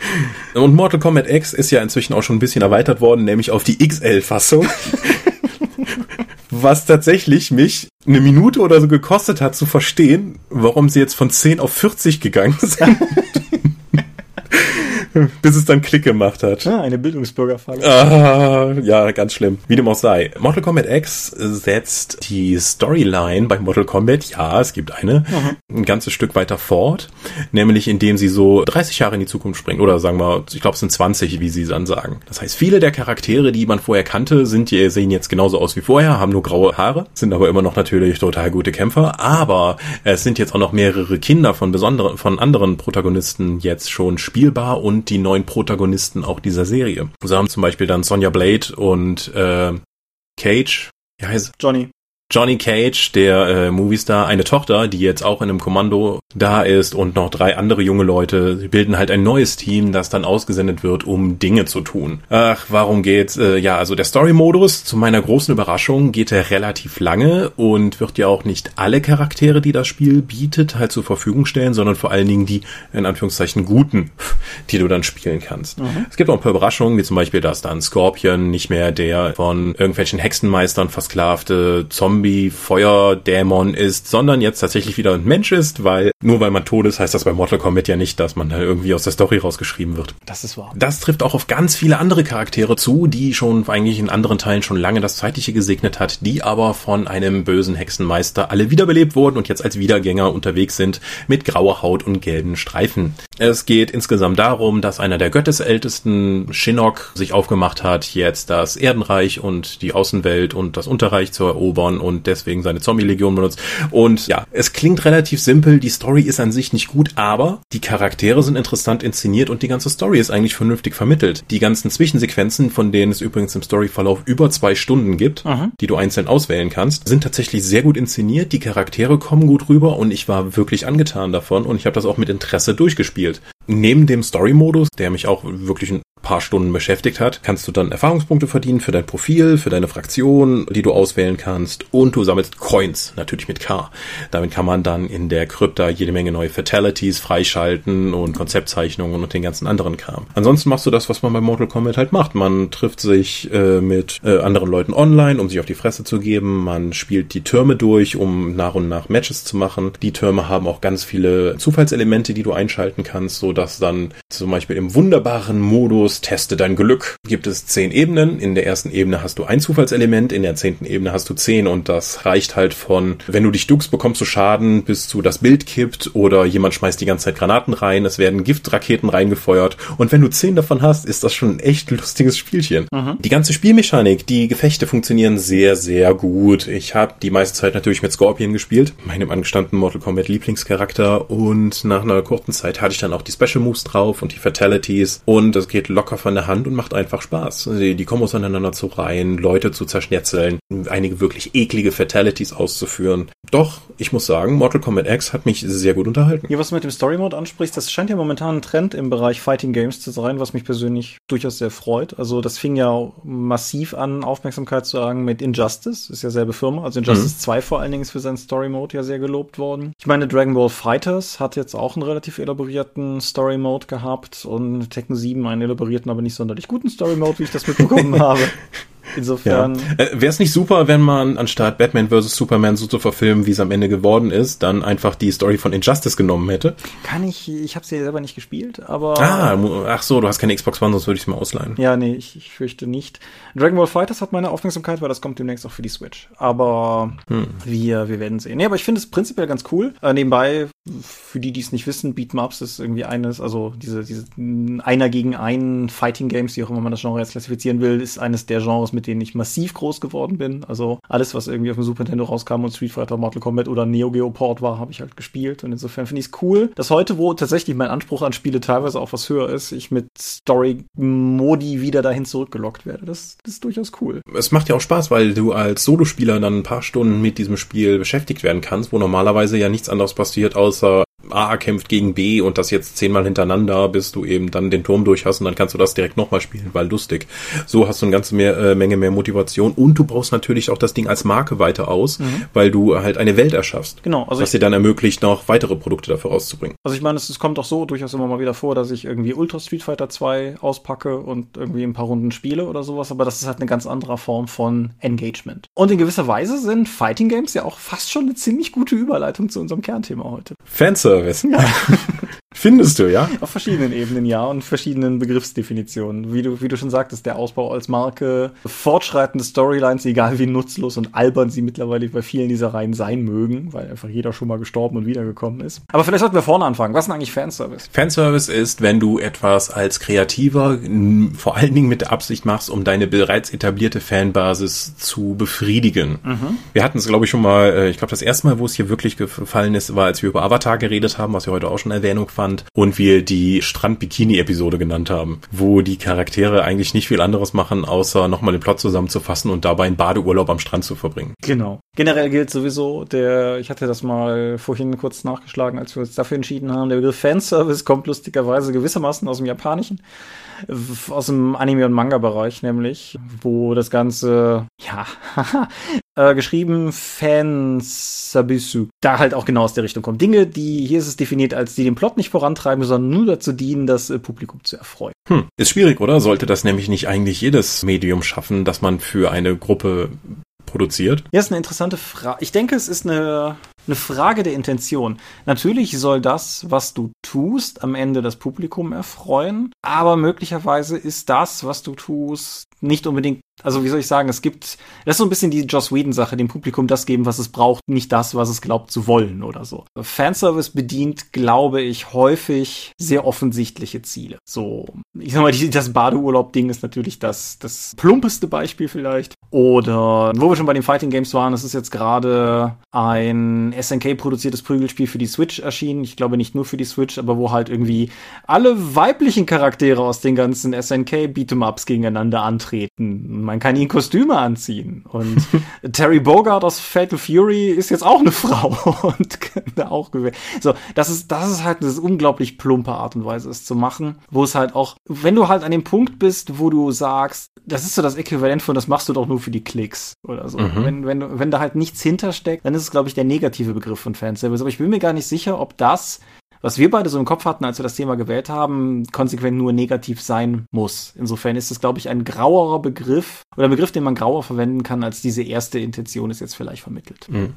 Speaker 3: Und Mortal Kombat X ist ja inzwischen auch schon ein bisschen erweitert worden, nämlich auf die XL-Fassung. was tatsächlich mich eine Minute oder so gekostet hat zu verstehen, warum sie jetzt von 10 auf 40 gegangen sind. bis es dann Klick gemacht hat.
Speaker 2: Ah, eine Bildungsbürgerfalle.
Speaker 3: Ah, ja, ganz schlimm. Wie dem auch sei. Mortal Kombat X setzt die Storyline bei Mortal Kombat, ja, es gibt eine, mhm. ein ganzes Stück weiter fort. Nämlich indem sie so 30 Jahre in die Zukunft springen. Oder sagen wir, ich glaube, es sind 20, wie sie dann sagen. Das heißt, viele der Charaktere, die man vorher kannte, sind, sehen jetzt genauso aus wie vorher, haben nur graue Haare, sind aber immer noch natürlich total gute Kämpfer. Aber es sind jetzt auch noch mehrere Kinder von besonderen, von anderen Protagonisten jetzt schon spielbar und die neuen Protagonisten auch dieser Serie. So haben zum Beispiel dann Sonja Blade und äh, Cage,
Speaker 2: wie heißt Johnny.
Speaker 3: Johnny Cage, der äh, Moviestar, eine Tochter, die jetzt auch in einem Kommando da ist und noch drei andere junge Leute. Sie bilden halt ein neues Team, das dann ausgesendet wird, um Dinge zu tun. Ach, warum geht's? Äh, ja, also der Story-Modus, zu meiner großen Überraschung, geht er relativ lange und wird ja auch nicht alle Charaktere, die das Spiel bietet, halt zur Verfügung stellen, sondern vor allen Dingen die, in Anführungszeichen, guten, die du dann spielen kannst. Mhm. Es gibt auch ein paar Überraschungen, wie zum Beispiel, dass dann Scorpion nicht mehr der von irgendwelchen Hexenmeistern versklavte Zombie-Feuerdämon ist, sondern jetzt tatsächlich wieder ein Mensch ist, weil nur weil man tot ist, heißt das bei Mortal Kombat ja nicht, dass man da irgendwie aus der Story rausgeschrieben wird.
Speaker 2: Das ist wahr.
Speaker 3: Das trifft auch auf ganz viele andere Charaktere zu, die schon eigentlich in anderen Teilen schon lange das Zeitliche gesegnet hat, die aber von einem bösen Hexenmeister alle wiederbelebt wurden und jetzt als Wiedergänger unterwegs sind mit grauer Haut und gelben Streifen. Es geht insgesamt darum, dass einer der Göttesältesten, Shinnok, sich aufgemacht hat, jetzt das Erdenreich und die Außenwelt und das Unterreich zu erobern und deswegen seine Zombie-Legion benutzt. Und ja, es klingt relativ simpel, die Story ist an sich nicht gut, aber die Charaktere sind interessant inszeniert und die ganze Story ist eigentlich vernünftig vermittelt. Die ganzen Zwischensequenzen, von denen es übrigens im Storyverlauf über zwei Stunden gibt, Aha. die du einzeln auswählen kannst, sind tatsächlich sehr gut inszeniert, die Charaktere kommen gut rüber und ich war wirklich angetan davon und ich habe das auch mit Interesse durchgespielt gespielt. Neben dem Story-Modus, der mich auch wirklich paar Stunden beschäftigt hat, kannst du dann Erfahrungspunkte verdienen für dein Profil, für deine Fraktion, die du auswählen kannst und du sammelst Coins, natürlich mit K. Damit kann man dann in der Krypta jede Menge neue Fatalities freischalten und Konzeptzeichnungen und den ganzen anderen Kram. Ansonsten machst du das, was man bei Mortal Kombat halt macht. Man trifft sich äh, mit äh, anderen Leuten online, um sich auf die Fresse zu geben. Man spielt die Türme durch, um nach und nach Matches zu machen. Die Türme haben auch ganz viele Zufallselemente, die du einschalten kannst, so dass dann zum Beispiel im wunderbaren Modus Teste dein Glück gibt es zehn Ebenen. In der ersten Ebene hast du ein Zufallselement, in der zehnten Ebene hast du zehn und das reicht halt von, wenn du dich duckst, bekommst du Schaden, bis zu das Bild kippt oder jemand schmeißt die ganze Zeit Granaten rein, es werden Giftraketen reingefeuert und wenn du zehn davon hast, ist das schon ein echt lustiges Spielchen. Mhm. Die ganze Spielmechanik, die Gefechte funktionieren sehr, sehr gut. Ich habe die meiste Zeit natürlich mit Scorpion gespielt, meinem angestandenen Mortal Kombat Lieblingscharakter und nach einer kurzen Zeit hatte ich dann auch die Special Moves drauf und die Fatalities und es geht locker von der Hand und macht einfach Spaß. Die, die Kombos aneinander zu reihen, Leute zu zerschnetzeln, einige wirklich eklige Fatalities auszuführen. Doch, ich muss sagen, Mortal Kombat X hat mich sehr gut unterhalten.
Speaker 2: Ja, was du mit dem Story Mode ansprichst, das scheint ja momentan ein Trend im Bereich Fighting Games zu sein, was mich persönlich durchaus sehr freut. Also das fing ja massiv an, Aufmerksamkeit zu sagen mit Injustice, ist ja selbe Firma. Also Injustice mhm. 2 vor allen Dingen ist für seinen Story Mode ja sehr gelobt worden. Ich meine, Dragon Ball Fighters hat jetzt auch einen relativ elaborierten Story Mode gehabt und Tekken 7 einen elaborierten, aber nicht sonderlich guten Story Mode, wie ich das mitbekommen habe. Insofern.
Speaker 3: Ja. Äh, Wäre es nicht super, wenn man anstatt Batman vs. Superman so zu verfilmen, wie es am Ende geworden ist, dann einfach die Story von Injustice genommen hätte?
Speaker 2: Kann ich, ich habe sie ja selber nicht gespielt, aber.
Speaker 3: Ah, ach so, du hast keine Xbox One, sonst würde ich es mir ausleihen.
Speaker 2: Ja, nee, ich, ich fürchte nicht. Dragon Ball Fighters hat meine Aufmerksamkeit, weil das kommt demnächst auch für die Switch. Aber hm. wir, wir werden sehen. Nee, aber ich finde es prinzipiell ganz cool. Äh, nebenbei, für die, die es nicht wissen, Beatmaps ist irgendwie eines, also diese, diese einer gegen einen Fighting Games, wie auch immer man das Genre jetzt klassifizieren will, ist eines der Genres, mit denen ich massiv groß geworden bin. Also alles, was irgendwie auf dem Super Nintendo rauskam und Street Fighter, Mortal Kombat oder Neo Geo Port war, habe ich halt gespielt. Und insofern finde ich es cool, dass heute, wo tatsächlich mein Anspruch an Spiele teilweise auch was höher ist, ich mit Story-Modi wieder dahin zurückgelockt werde. Das, das ist durchaus cool.
Speaker 3: Es macht ja auch Spaß, weil du als Solospieler dann ein paar Stunden mit diesem Spiel beschäftigt werden kannst, wo normalerweise ja nichts anderes passiert, außer A kämpft gegen B und das jetzt zehnmal hintereinander, bis du eben dann den Turm durch hast und dann kannst du das direkt nochmal spielen, weil lustig. So hast du eine ganze mehr, äh, Menge mehr Motivation und du baust natürlich auch das Ding als Marke weiter aus, mhm. weil du halt eine Welt erschaffst.
Speaker 2: Genau.
Speaker 3: Also was dir dann ermöglicht, noch weitere Produkte dafür rauszubringen.
Speaker 2: Also ich meine, es, es kommt auch so durchaus immer mal wieder vor, dass ich irgendwie Ultra Street Fighter 2 auspacke und irgendwie ein paar Runden spiele oder sowas, aber das ist halt eine ganz andere Form von Engagement. Und in gewisser Weise sind Fighting Games ja auch fast schon eine ziemlich gute Überleitung zu unserem Kernthema heute.
Speaker 3: Fanservice. Ja. Findest du, ja?
Speaker 2: Auf verschiedenen Ebenen, ja, und verschiedenen Begriffsdefinitionen. Wie du, wie du schon sagtest, der Ausbau als Marke, fortschreitende Storylines, egal wie nutzlos und albern sie mittlerweile bei vielen dieser Reihen sein mögen, weil einfach jeder schon mal gestorben und wiedergekommen ist. Aber vielleicht sollten wir vorne anfangen. Was ist denn eigentlich Fanservice?
Speaker 3: Fanservice ist, wenn du etwas als Kreativer vor allen Dingen mit der Absicht machst, um deine bereits etablierte Fanbasis zu befriedigen. Mhm. Wir hatten es, glaube ich, schon mal, äh, ich glaube, das erste Mal, wo es hier wirklich gefallen ist, war, als wir über Avatar geredet haben, was wir heute auch schon Erwähnung fanden fand und wir die Strand-Bikini-Episode genannt haben, wo die Charaktere eigentlich nicht viel anderes machen, außer nochmal den Plot zusammenzufassen und dabei einen Badeurlaub am Strand zu verbringen.
Speaker 2: Genau. Generell gilt sowieso, der, ich hatte das mal vorhin kurz nachgeschlagen, als wir uns dafür entschieden haben, der Begriff Fanservice kommt lustigerweise gewissermaßen aus dem Japanischen aus dem Anime- und Manga-Bereich nämlich, wo das Ganze, ja, äh, geschrieben Fansabisu, da halt auch genau aus der Richtung kommt. Dinge, die, hier ist es definiert als die den Plot nicht vorantreiben, sondern nur dazu dienen, das äh, Publikum zu erfreuen.
Speaker 3: Hm, ist schwierig, oder? Sollte das nämlich nicht eigentlich jedes Medium schaffen, dass man für eine Gruppe produziert?
Speaker 2: Ja, ist eine interessante Frage. Ich denke, es ist eine eine Frage der Intention. Natürlich soll das, was du tust, am Ende das Publikum erfreuen, aber möglicherweise ist das, was du tust, nicht unbedingt, also wie soll ich sagen, es gibt, das ist so ein bisschen die Joss Whedon-Sache, dem Publikum das geben, was es braucht, nicht das, was es glaubt zu wollen oder so. Fanservice bedient, glaube ich, häufig sehr offensichtliche Ziele. So, ich sag mal, die, das Badeurlaub-Ding ist natürlich das, das plumpeste Beispiel vielleicht. Oder, wo wir schon bei den Fighting Games waren, es ist jetzt gerade ein SNK-produziertes Prügelspiel für die Switch erschienen. Ich glaube nicht nur für die Switch, aber wo halt irgendwie alle weiblichen Charaktere aus den ganzen SNK-Beat'em-Ups gegeneinander antreten. Man kann ihnen Kostüme anziehen. Und Terry Bogard aus Fatal Fury ist jetzt auch eine Frau und kann da auch gewinnen. So, das ist, das ist halt eine unglaublich plumpe Art und Weise, es zu machen, wo es halt auch, wenn du halt an dem Punkt bist, wo du sagst, das ist so das Äquivalent von, das machst du doch nur für die Klicks oder so. Mhm. Wenn, wenn, wenn da halt nichts hintersteckt, dann ist es, glaube ich, der negative Begriff von Fanservice. Aber ich bin mir gar nicht sicher, ob das was wir beide so im Kopf hatten, als wir das Thema gewählt haben, konsequent nur negativ sein muss. Insofern ist es, glaube ich, ein grauerer Begriff oder ein Begriff, den man grauer verwenden kann, als diese erste Intention es jetzt vielleicht vermittelt. Mhm.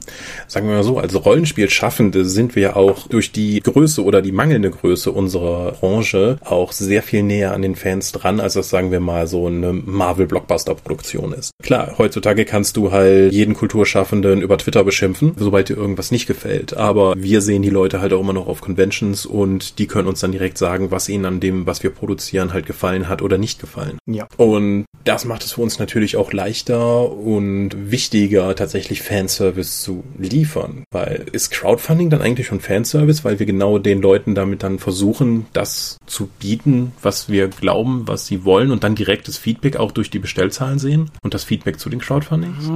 Speaker 3: Sagen wir mal so, als Rollenspielschaffende sind wir auch durch die Größe oder die mangelnde Größe unserer Branche auch sehr viel näher an den Fans dran, als das, sagen wir mal, so eine Marvel-Blockbuster-Produktion ist. Klar, heutzutage kannst du halt jeden Kulturschaffenden über Twitter beschimpfen, sobald dir irgendwas nicht gefällt. Aber wir sehen die Leute halt auch immer noch auf Convention Conventions und die können uns dann direkt sagen, was ihnen an dem, was wir produzieren, halt gefallen hat oder nicht gefallen.
Speaker 2: Ja.
Speaker 3: Und das macht es für uns natürlich auch leichter und wichtiger, tatsächlich Fanservice zu liefern. Weil ist Crowdfunding dann eigentlich schon Fanservice, weil wir genau den Leuten damit dann versuchen, das zu bieten, was wir glauben, was sie wollen und dann direktes Feedback auch durch die Bestellzahlen sehen und das Feedback zu den Crowdfundings?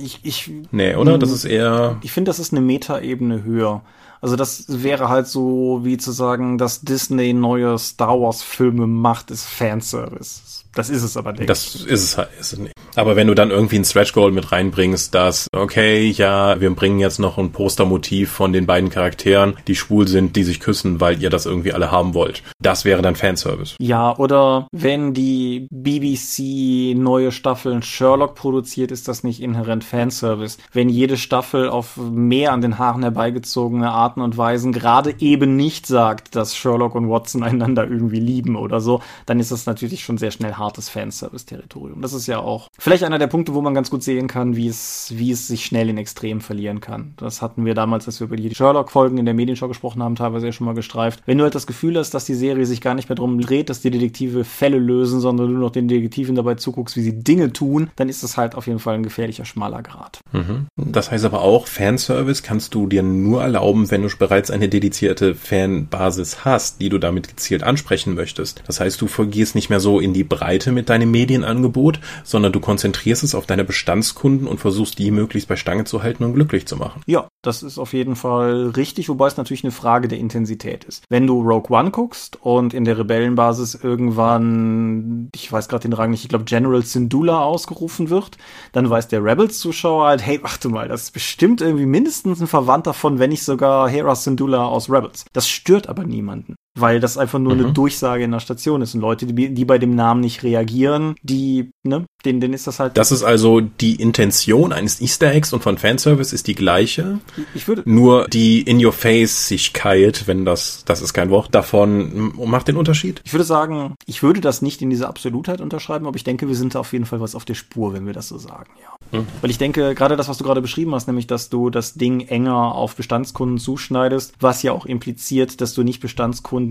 Speaker 2: Ich, ich,
Speaker 3: nee, oder? Das ist eher.
Speaker 2: Ich finde, das ist eine Metaebene höher. Also das wäre halt so wie zu sagen, dass Disney neue Star Wars Filme macht, ist Fanservice. Das ist es aber
Speaker 3: nicht. Das ist es halt ist es nicht. Aber wenn du dann irgendwie ein Stretch Goal mit reinbringst, dass, okay, ja, wir bringen jetzt noch ein Postermotiv von den beiden Charakteren, die schwul sind, die sich küssen, weil ihr das irgendwie alle haben wollt. Das wäre dann Fanservice.
Speaker 2: Ja, oder wenn die BBC neue Staffeln Sherlock produziert, ist das nicht inhärent Fanservice. Wenn jede Staffel auf mehr an den Haaren herbeigezogene Arten und Weisen gerade eben nicht sagt, dass Sherlock und Watson einander irgendwie lieben oder so, dann ist das natürlich schon sehr schnell hart hartes Fanservice-Territorium. Das ist ja auch vielleicht einer der Punkte, wo man ganz gut sehen kann, wie es, wie es sich schnell in Extrem verlieren kann. Das hatten wir damals, als wir über die Sherlock-Folgen in der Medienshow gesprochen haben, teilweise ja schon mal gestreift. Wenn du halt das Gefühl hast, dass die Serie sich gar nicht mehr darum dreht, dass die Detektive Fälle lösen, sondern du noch den Detektiven dabei zuguckst, wie sie Dinge tun, dann ist das halt auf jeden Fall ein gefährlicher, schmaler Grad.
Speaker 3: Mhm. Das heißt aber auch, Fanservice kannst du dir nur erlauben, wenn du bereits eine dedizierte Fanbasis hast, die du damit gezielt ansprechen möchtest. Das heißt, du vergehst nicht mehr so in die Breite mit deinem Medienangebot, sondern du konzentrierst es auf deine Bestandskunden und versuchst die möglichst bei Stange zu halten und glücklich zu machen.
Speaker 2: Ja, das ist auf jeden Fall richtig, wobei es natürlich eine Frage der Intensität ist. Wenn du Rogue One guckst und in der Rebellenbasis irgendwann, ich weiß gerade den Rang nicht, ich glaube General Syndulla ausgerufen wird, dann weiß der Rebels-Zuschauer halt, hey, warte mal, das ist bestimmt irgendwie mindestens ein Verwandter von, wenn nicht sogar Hera Syndulla aus Rebels. Das stört aber niemanden weil das einfach nur mhm. eine Durchsage in der Station ist. Und Leute, die, die bei dem Namen nicht reagieren, die, ne, denen, denen ist das halt.
Speaker 3: Das ist also die Intention eines Easter Eggs und von Fanservice ist die gleiche.
Speaker 2: Ich würde.
Speaker 3: Nur die In-Your-Face-Sigkeit, wenn das, das ist kein Wort, davon macht den Unterschied?
Speaker 2: Ich würde sagen, ich würde das nicht in diese Absolutheit unterschreiben, aber ich denke, wir sind auf jeden Fall was auf der Spur, wenn wir das so sagen, ja. Mhm. Weil ich denke, gerade das, was du gerade beschrieben hast, nämlich, dass du das Ding enger auf Bestandskunden zuschneidest, was ja auch impliziert, dass du nicht Bestandskunden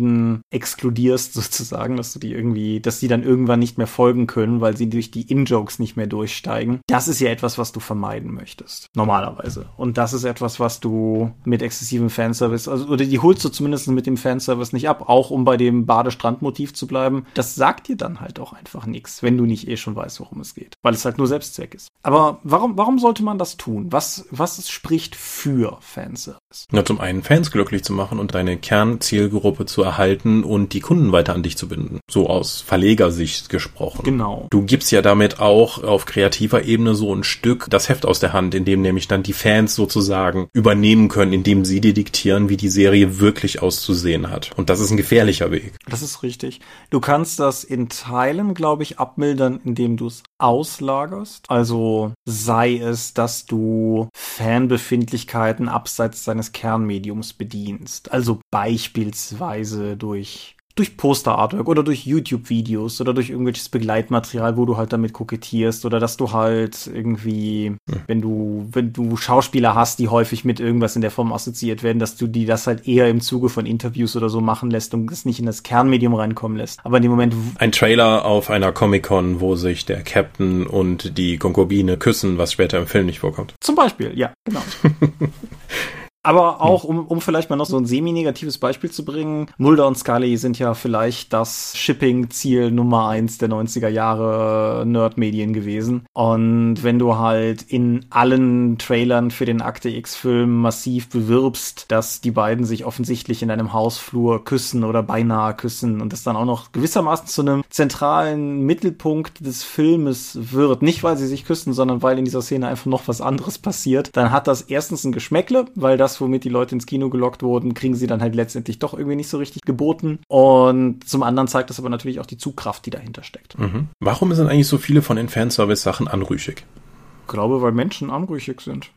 Speaker 2: exkludierst sozusagen, dass du die irgendwie, dass die dann irgendwann nicht mehr folgen können, weil sie durch die In-Jokes nicht mehr durchsteigen. Das ist ja etwas, was du vermeiden möchtest. Normalerweise. Und das ist etwas, was du mit exzessivem Fanservice, also, oder die holst du zumindest mit dem Fanservice nicht ab, auch um bei dem Badestrandmotiv zu bleiben. Das sagt dir dann halt auch einfach nichts, wenn du nicht eh schon weißt, worum es geht. Weil es halt nur Selbstzweck ist. Aber warum, warum sollte man das tun? Was, was spricht für Fanservice?
Speaker 3: Na, zum einen Fans glücklich zu machen und deine Kernzielgruppe zu erhalten und die Kunden weiter an dich zu binden. So aus Verlegersicht gesprochen.
Speaker 2: Genau.
Speaker 3: Du gibst ja damit auch auf kreativer Ebene so ein Stück das Heft aus der Hand, in dem nämlich dann die Fans sozusagen übernehmen können, indem sie dir diktieren, wie die Serie wirklich auszusehen hat. Und das ist ein gefährlicher Weg.
Speaker 2: Das ist richtig. Du kannst das in Teilen, glaube ich, abmildern, indem du es auslagerst. Also sei es, dass du Fanbefindlichkeiten abseits deines Kernmediums bedienst. Also beispielsweise durch durch Poster-Artwork oder durch YouTube-Videos oder durch irgendwelches Begleitmaterial, wo du halt damit kokettierst oder dass du halt irgendwie, ja. wenn du, wenn du Schauspieler hast, die häufig mit irgendwas in der Form assoziiert werden, dass du die das halt eher im Zuge von Interviews oder so machen lässt und es nicht in das Kernmedium reinkommen lässt. Aber in dem Moment.
Speaker 3: Ein Trailer auf einer Comic-Con, wo sich der Captain und die Konkubine küssen, was später im Film nicht vorkommt.
Speaker 2: Zum Beispiel, ja, genau. Aber auch, um, um vielleicht mal noch so ein semi-negatives Beispiel zu bringen, Mulder und Scully sind ja vielleicht das Shipping-Ziel Nummer eins der 90er Jahre Nerd-Medien gewesen. Und wenn du halt in allen Trailern für den Akte X-Film massiv bewirbst, dass die beiden sich offensichtlich in einem Hausflur küssen oder beinahe küssen und das dann auch noch gewissermaßen zu einem zentralen Mittelpunkt des Filmes wird, nicht weil sie sich küssen, sondern weil in dieser Szene einfach noch was anderes passiert, dann hat das erstens ein Geschmäckle, weil das womit die Leute ins Kino gelockt wurden, kriegen sie dann halt letztendlich doch irgendwie nicht so richtig geboten. Und zum anderen zeigt das aber natürlich auch die Zugkraft, die dahinter steckt.
Speaker 3: Mhm. Warum sind eigentlich so viele von den Fanservice-Sachen anrüchig?
Speaker 2: Ich glaube, weil Menschen anrüchig sind.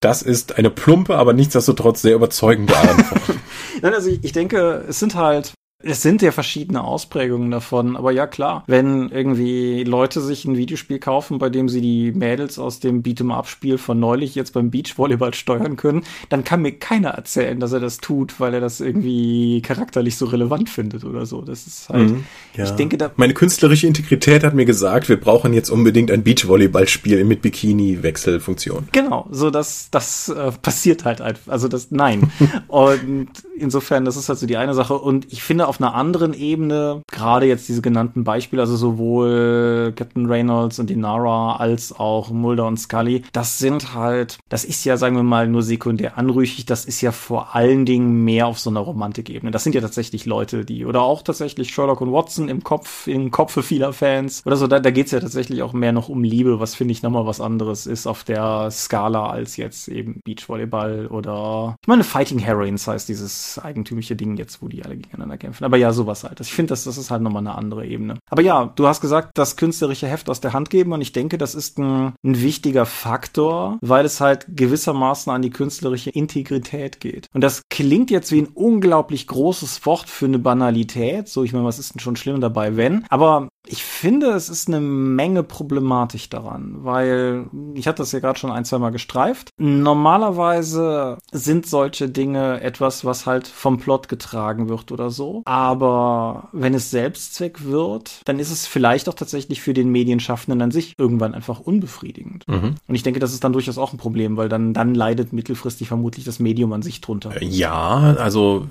Speaker 3: Das ist eine plumpe, aber nichtsdestotrotz sehr überzeugende Antwort.
Speaker 2: Nein, also ich, ich denke, es sind halt es sind ja verschiedene Ausprägungen davon, aber ja klar, wenn irgendwie Leute sich ein Videospiel kaufen, bei dem sie die Mädels aus dem Beat'em-up-Spiel von neulich jetzt beim Beachvolleyball steuern können, dann kann mir keiner erzählen, dass er das tut, weil er das irgendwie charakterlich so relevant findet oder so. Das ist halt, mhm,
Speaker 3: ja. ich denke da. Meine künstlerische Integrität hat mir gesagt, wir brauchen jetzt unbedingt ein Beachvolleyball-Spiel mit Bikini-Wechselfunktion.
Speaker 2: Genau, so dass das äh, passiert halt einfach. Also das, nein. Und insofern, das ist halt so die eine Sache. Und ich finde auf einer anderen Ebene, gerade jetzt diese genannten Beispiele, also sowohl Captain Reynolds und Inara als auch Mulder und Scully, das sind halt, das ist ja, sagen wir mal, nur sekundär anrüchig, das ist ja vor allen Dingen mehr auf so einer Romantikebene. Das sind ja tatsächlich Leute, die, oder auch tatsächlich Sherlock und Watson im Kopf, im Kopfe vieler Fans oder so, da, da geht es ja tatsächlich auch mehr noch um Liebe, was finde ich nochmal was anderes ist auf der Skala als jetzt eben Beachvolleyball oder, ich meine, Fighting Heroines heißt dieses eigentümliche Ding jetzt, wo die alle gegeneinander kämpfen. Aber ja, sowas halt. Ich finde, das, das ist halt nochmal eine andere Ebene. Aber ja, du hast gesagt, das künstlerische Heft aus der Hand geben und ich denke, das ist ein, ein wichtiger Faktor, weil es halt gewissermaßen an die künstlerische Integrität geht. Und das klingt jetzt wie ein unglaublich großes Wort für eine Banalität. So, ich meine, was ist denn schon schlimm dabei, wenn? Aber ich finde, es ist eine Menge Problematik daran, weil ich hatte das ja gerade schon ein, zwei Mal gestreift. Normalerweise sind solche Dinge etwas, was halt vom Plot getragen wird oder so. Aber wenn es Selbstzweck wird, dann ist es vielleicht auch tatsächlich für den Medienschaffenden an sich irgendwann einfach unbefriedigend. Mhm. Und ich denke, das ist dann durchaus auch ein Problem, weil dann, dann leidet mittelfristig vermutlich das Medium an sich drunter.
Speaker 3: Äh, ja, also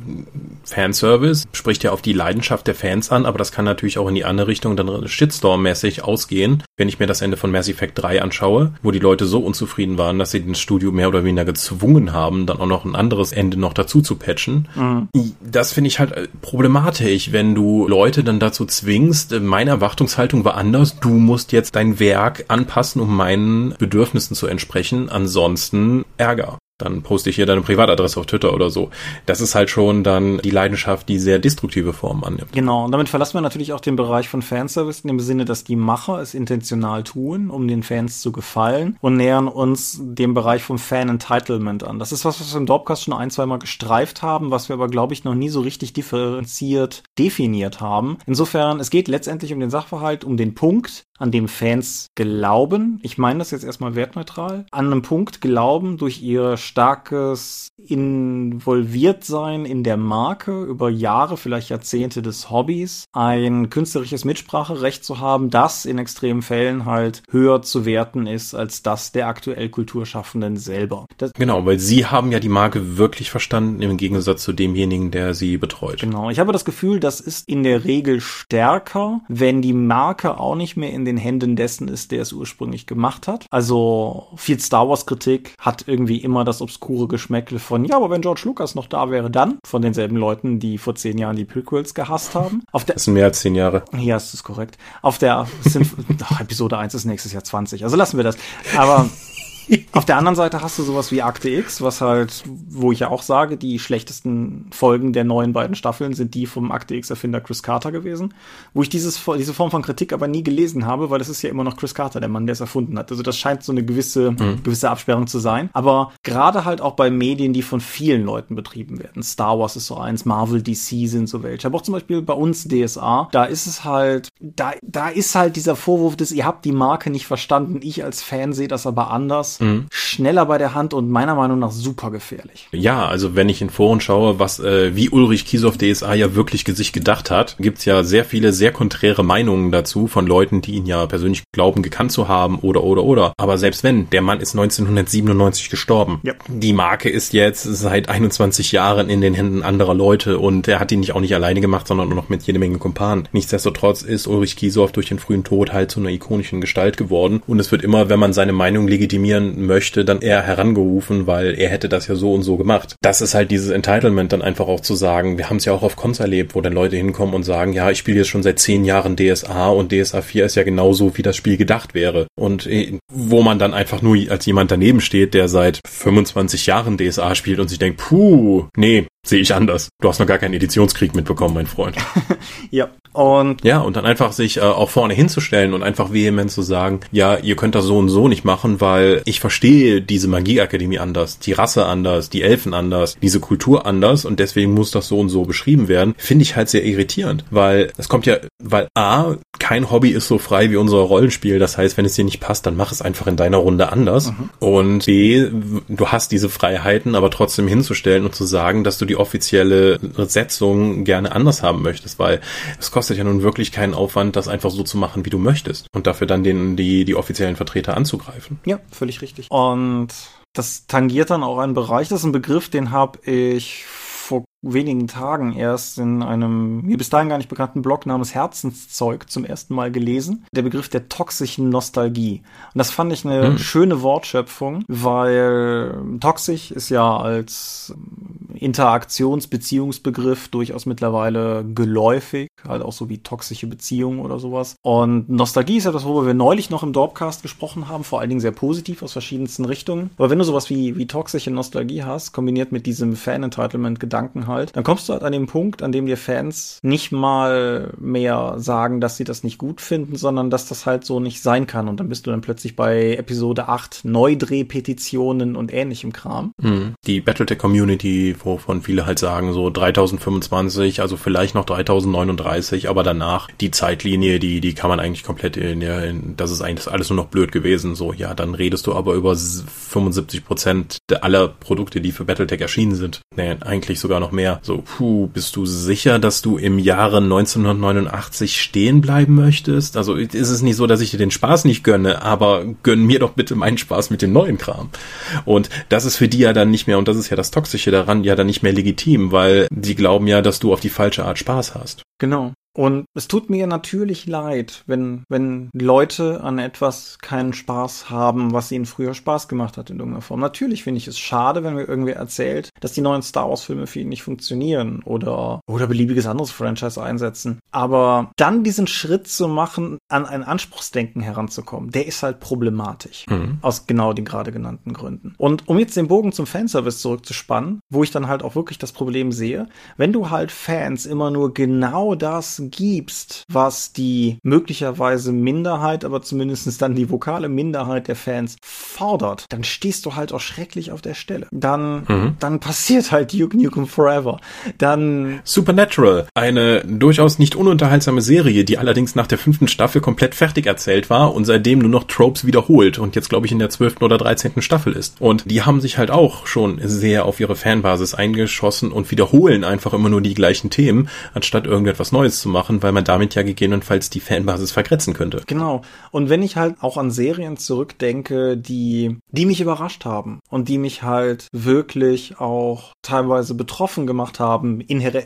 Speaker 3: Fanservice spricht ja auf die Leidenschaft der Fans an, aber das kann natürlich auch in die andere Richtung dann Shitstorm-mäßig ausgehen, wenn ich mir das Ende von Mass Effect 3 anschaue, wo die Leute so unzufrieden waren, dass sie den Studio mehr oder weniger gezwungen haben, dann auch noch ein anderes Ende noch dazu zu patchen. Mhm. Das finde ich halt äh, problematisch, wenn du Leute dann dazu zwingst, äh, meine Erwartungshaltung war anders, du musst jetzt dein Werk anpassen, um meinen Bedürfnissen zu entsprechen, ansonsten Ärger dann poste ich hier deine Privatadresse auf Twitter oder so. Das ist halt schon dann die Leidenschaft, die sehr destruktive Formen annimmt.
Speaker 2: Genau, und damit verlassen wir natürlich auch den Bereich von Fanservice in dem Sinne, dass die Macher es intentional tun, um den Fans zu gefallen und nähern uns dem Bereich vom Fan-Entitlement an. Das ist was, was wir im Dropcast schon ein, zwei Mal gestreift haben, was wir aber, glaube ich, noch nie so richtig differenziert definiert haben. Insofern, es geht letztendlich um den Sachverhalt, um den Punkt, an dem Fans glauben, ich meine das jetzt erstmal wertneutral, an einem Punkt glauben durch ihre starkes Involviertsein in der Marke über Jahre, vielleicht Jahrzehnte des Hobbys, ein künstlerisches Mitspracherecht zu haben, das in extremen Fällen halt höher zu werten ist als das der aktuell Kulturschaffenden selber. Das
Speaker 3: genau, weil sie haben ja die Marke wirklich verstanden im Gegensatz zu demjenigen, der sie betreut.
Speaker 2: Genau, ich habe das Gefühl, das ist in der Regel stärker, wenn die Marke auch nicht mehr in den Händen dessen ist, der es ursprünglich gemacht hat. Also viel Star Wars Kritik hat irgendwie immer das obskure Geschmäckle von, ja, aber wenn George Lucas noch da wäre, dann von denselben Leuten, die vor zehn Jahren die Prequels gehasst haben.
Speaker 3: Auf der, das sind mehr als zehn Jahre.
Speaker 2: Ja, das ist korrekt. Auf der sind, ach, Episode 1 ist nächstes Jahr 20. Also lassen wir das. Aber Auf der anderen Seite hast du sowas wie Akte X, was halt, wo ich ja auch sage, die schlechtesten Folgen der neuen beiden Staffeln sind die vom Akte X-Erfinder Chris Carter gewesen, wo ich dieses, diese Form von Kritik aber nie gelesen habe, weil es ist ja immer noch Chris Carter, der Mann, der es erfunden hat. Also das scheint so eine gewisse, mhm. gewisse Absperrung zu sein. Aber gerade halt auch bei Medien, die von vielen Leuten betrieben werden. Star Wars ist so eins, Marvel, DC sind so welche. Aber auch zum Beispiel bei uns DSA, da ist es halt, da, da ist halt dieser Vorwurf des, ihr habt die Marke nicht verstanden, ich als Fan sehe das aber anders mhm. schneller bei der Hand und meiner Meinung nach super gefährlich.
Speaker 3: Ja, also wenn ich in Foren schaue, was äh, wie Ulrich Kiesow DSA ja wirklich sich gedacht hat, gibt's ja sehr viele sehr konträre Meinungen dazu von Leuten, die ihn ja persönlich glauben, gekannt zu haben oder oder oder. Aber selbst wenn, der Mann ist 1997 gestorben. Ja. Die Marke ist jetzt seit 21 Jahren in den Händen anderer Leute und er hat ihn nicht auch nicht alleine gemacht, sondern nur noch mit jede Menge Kumpanen. Nichtsdestotrotz ist Ulrich Kiesow durch den frühen Tod halt zu einer ikonischen Gestalt geworden und es wird immer, wenn man seine Meinung legitimieren möchte, dann eher herangerufen, weil er hätte das ja so und so gemacht. Das ist halt dieses Entitlement dann einfach auch zu sagen, wir haben es ja auch auf Cons erlebt, wo dann Leute hinkommen und sagen, ja, ich spiele jetzt schon seit zehn Jahren DSA und DSA 4 ist ja genauso, wie das Spiel gedacht wäre. Und äh, wo man dann einfach nur als jemand daneben steht, der seit 25 Jahren DSA spielt und sich denkt, puh, nee, sehe ich anders. Du hast noch gar keinen Editionskrieg mitbekommen, mein Freund.
Speaker 2: ja. Und
Speaker 3: ja, und dann einfach sich äh, auch vorne hinzustellen und einfach vehement zu sagen, ja, ihr könnt das so und so nicht machen, weil ich verstehe diese Magieakademie anders, die Rasse anders, die Elfen anders, diese Kultur anders und deswegen muss das so und so beschrieben werden, finde ich halt sehr irritierend, weil es kommt ja, weil A, kein Hobby ist so frei wie unser Rollenspiel, das heißt, wenn es dir nicht passt, dann mach es einfach in deiner Runde anders mhm. und B, du hast diese Freiheiten, aber trotzdem hinzustellen und zu sagen, dass du die offizielle Setzung gerne anders haben möchtest, weil es kostet kostet ja nun wirklich keinen Aufwand, das einfach so zu machen, wie du möchtest und dafür dann den, die, die offiziellen Vertreter anzugreifen.
Speaker 2: Ja, völlig richtig. Und das tangiert dann auch einen Bereich, das ist ein Begriff, den habe ich vor wenigen Tagen erst in einem mir bis dahin gar nicht bekannten Blog namens Herzenszeug zum ersten Mal gelesen. Der Begriff der toxischen Nostalgie. Und das fand ich eine hm. schöne Wortschöpfung, weil toxisch ist ja als Interaktionsbeziehungsbegriff durchaus mittlerweile geläufig, halt auch so wie toxische Beziehungen oder sowas. Und Nostalgie ist etwas, worüber wir neulich noch im Dorpcast gesprochen haben, vor allen Dingen sehr positiv aus verschiedensten Richtungen. Aber wenn du sowas wie, wie toxische Nostalgie hast, kombiniert mit diesem Fan-Entitlement-Gedanken halt, dann kommst du halt an den Punkt, an dem dir Fans nicht mal mehr sagen, dass sie das nicht gut finden, sondern dass das halt so nicht sein kann. Und dann bist du dann plötzlich bei Episode 8 Neudrehpetitionen und ähnlichem Kram.
Speaker 3: Hm. Die Battletech-Community, wovon viele halt sagen, so 3025, also vielleicht noch 3039, aber danach die Zeitlinie, die, die kann man eigentlich komplett in, in das ist eigentlich alles nur noch blöd gewesen. So, ja, dann redest du aber über 75 Prozent aller Produkte, die für Battletech erschienen sind. Nee, eigentlich sogar noch mehr. So, puh, bist du sicher, dass du im Jahre 1989 stehen bleiben möchtest? Also ist es nicht so, dass ich dir den Spaß nicht gönne, aber gönn mir doch bitte meinen Spaß mit dem neuen Kram. Und das ist für die ja dann nicht mehr, und das ist ja das Toxische daran, ja dann nicht mehr legitim, weil sie glauben ja, dass du auf die falsche Art Spaß hast.
Speaker 2: Genau. Und es tut mir natürlich leid, wenn, wenn Leute an etwas keinen Spaß haben, was ihnen früher Spaß gemacht hat in irgendeiner Form. Natürlich finde ich es schade, wenn mir irgendwer erzählt, dass die neuen Star Wars Filme für ihn nicht funktionieren oder, oder beliebiges anderes Franchise einsetzen. Aber dann diesen Schritt zu machen, an ein Anspruchsdenken heranzukommen, der ist halt problematisch. Mhm. Aus genau den gerade genannten Gründen. Und um jetzt den Bogen zum Fanservice zurückzuspannen, wo ich dann halt auch wirklich das Problem sehe, wenn du halt Fans immer nur genau das gibst, was die möglicherweise Minderheit, aber zumindest dann die vokale Minderheit der Fans fordert, dann stehst du halt auch schrecklich auf der Stelle. Dann, mhm. dann passiert halt Duke Nukem Forever. Dann
Speaker 3: Supernatural, eine durchaus nicht ununterhaltsame Serie, die allerdings nach der fünften Staffel komplett fertig erzählt war und seitdem nur noch Tropes wiederholt und jetzt glaube ich in der zwölften oder dreizehnten Staffel ist. Und die haben sich halt auch schon sehr auf ihre Fanbasis eingeschossen und wiederholen einfach immer nur die gleichen Themen, anstatt irgendetwas Neues zu machen, weil man damit ja gegebenenfalls die Fanbasis vergrätzen könnte.
Speaker 2: Genau. Und wenn ich halt auch an Serien zurückdenke, die, die mich überrascht haben und die mich halt wirklich auch teilweise betroffen gemacht haben,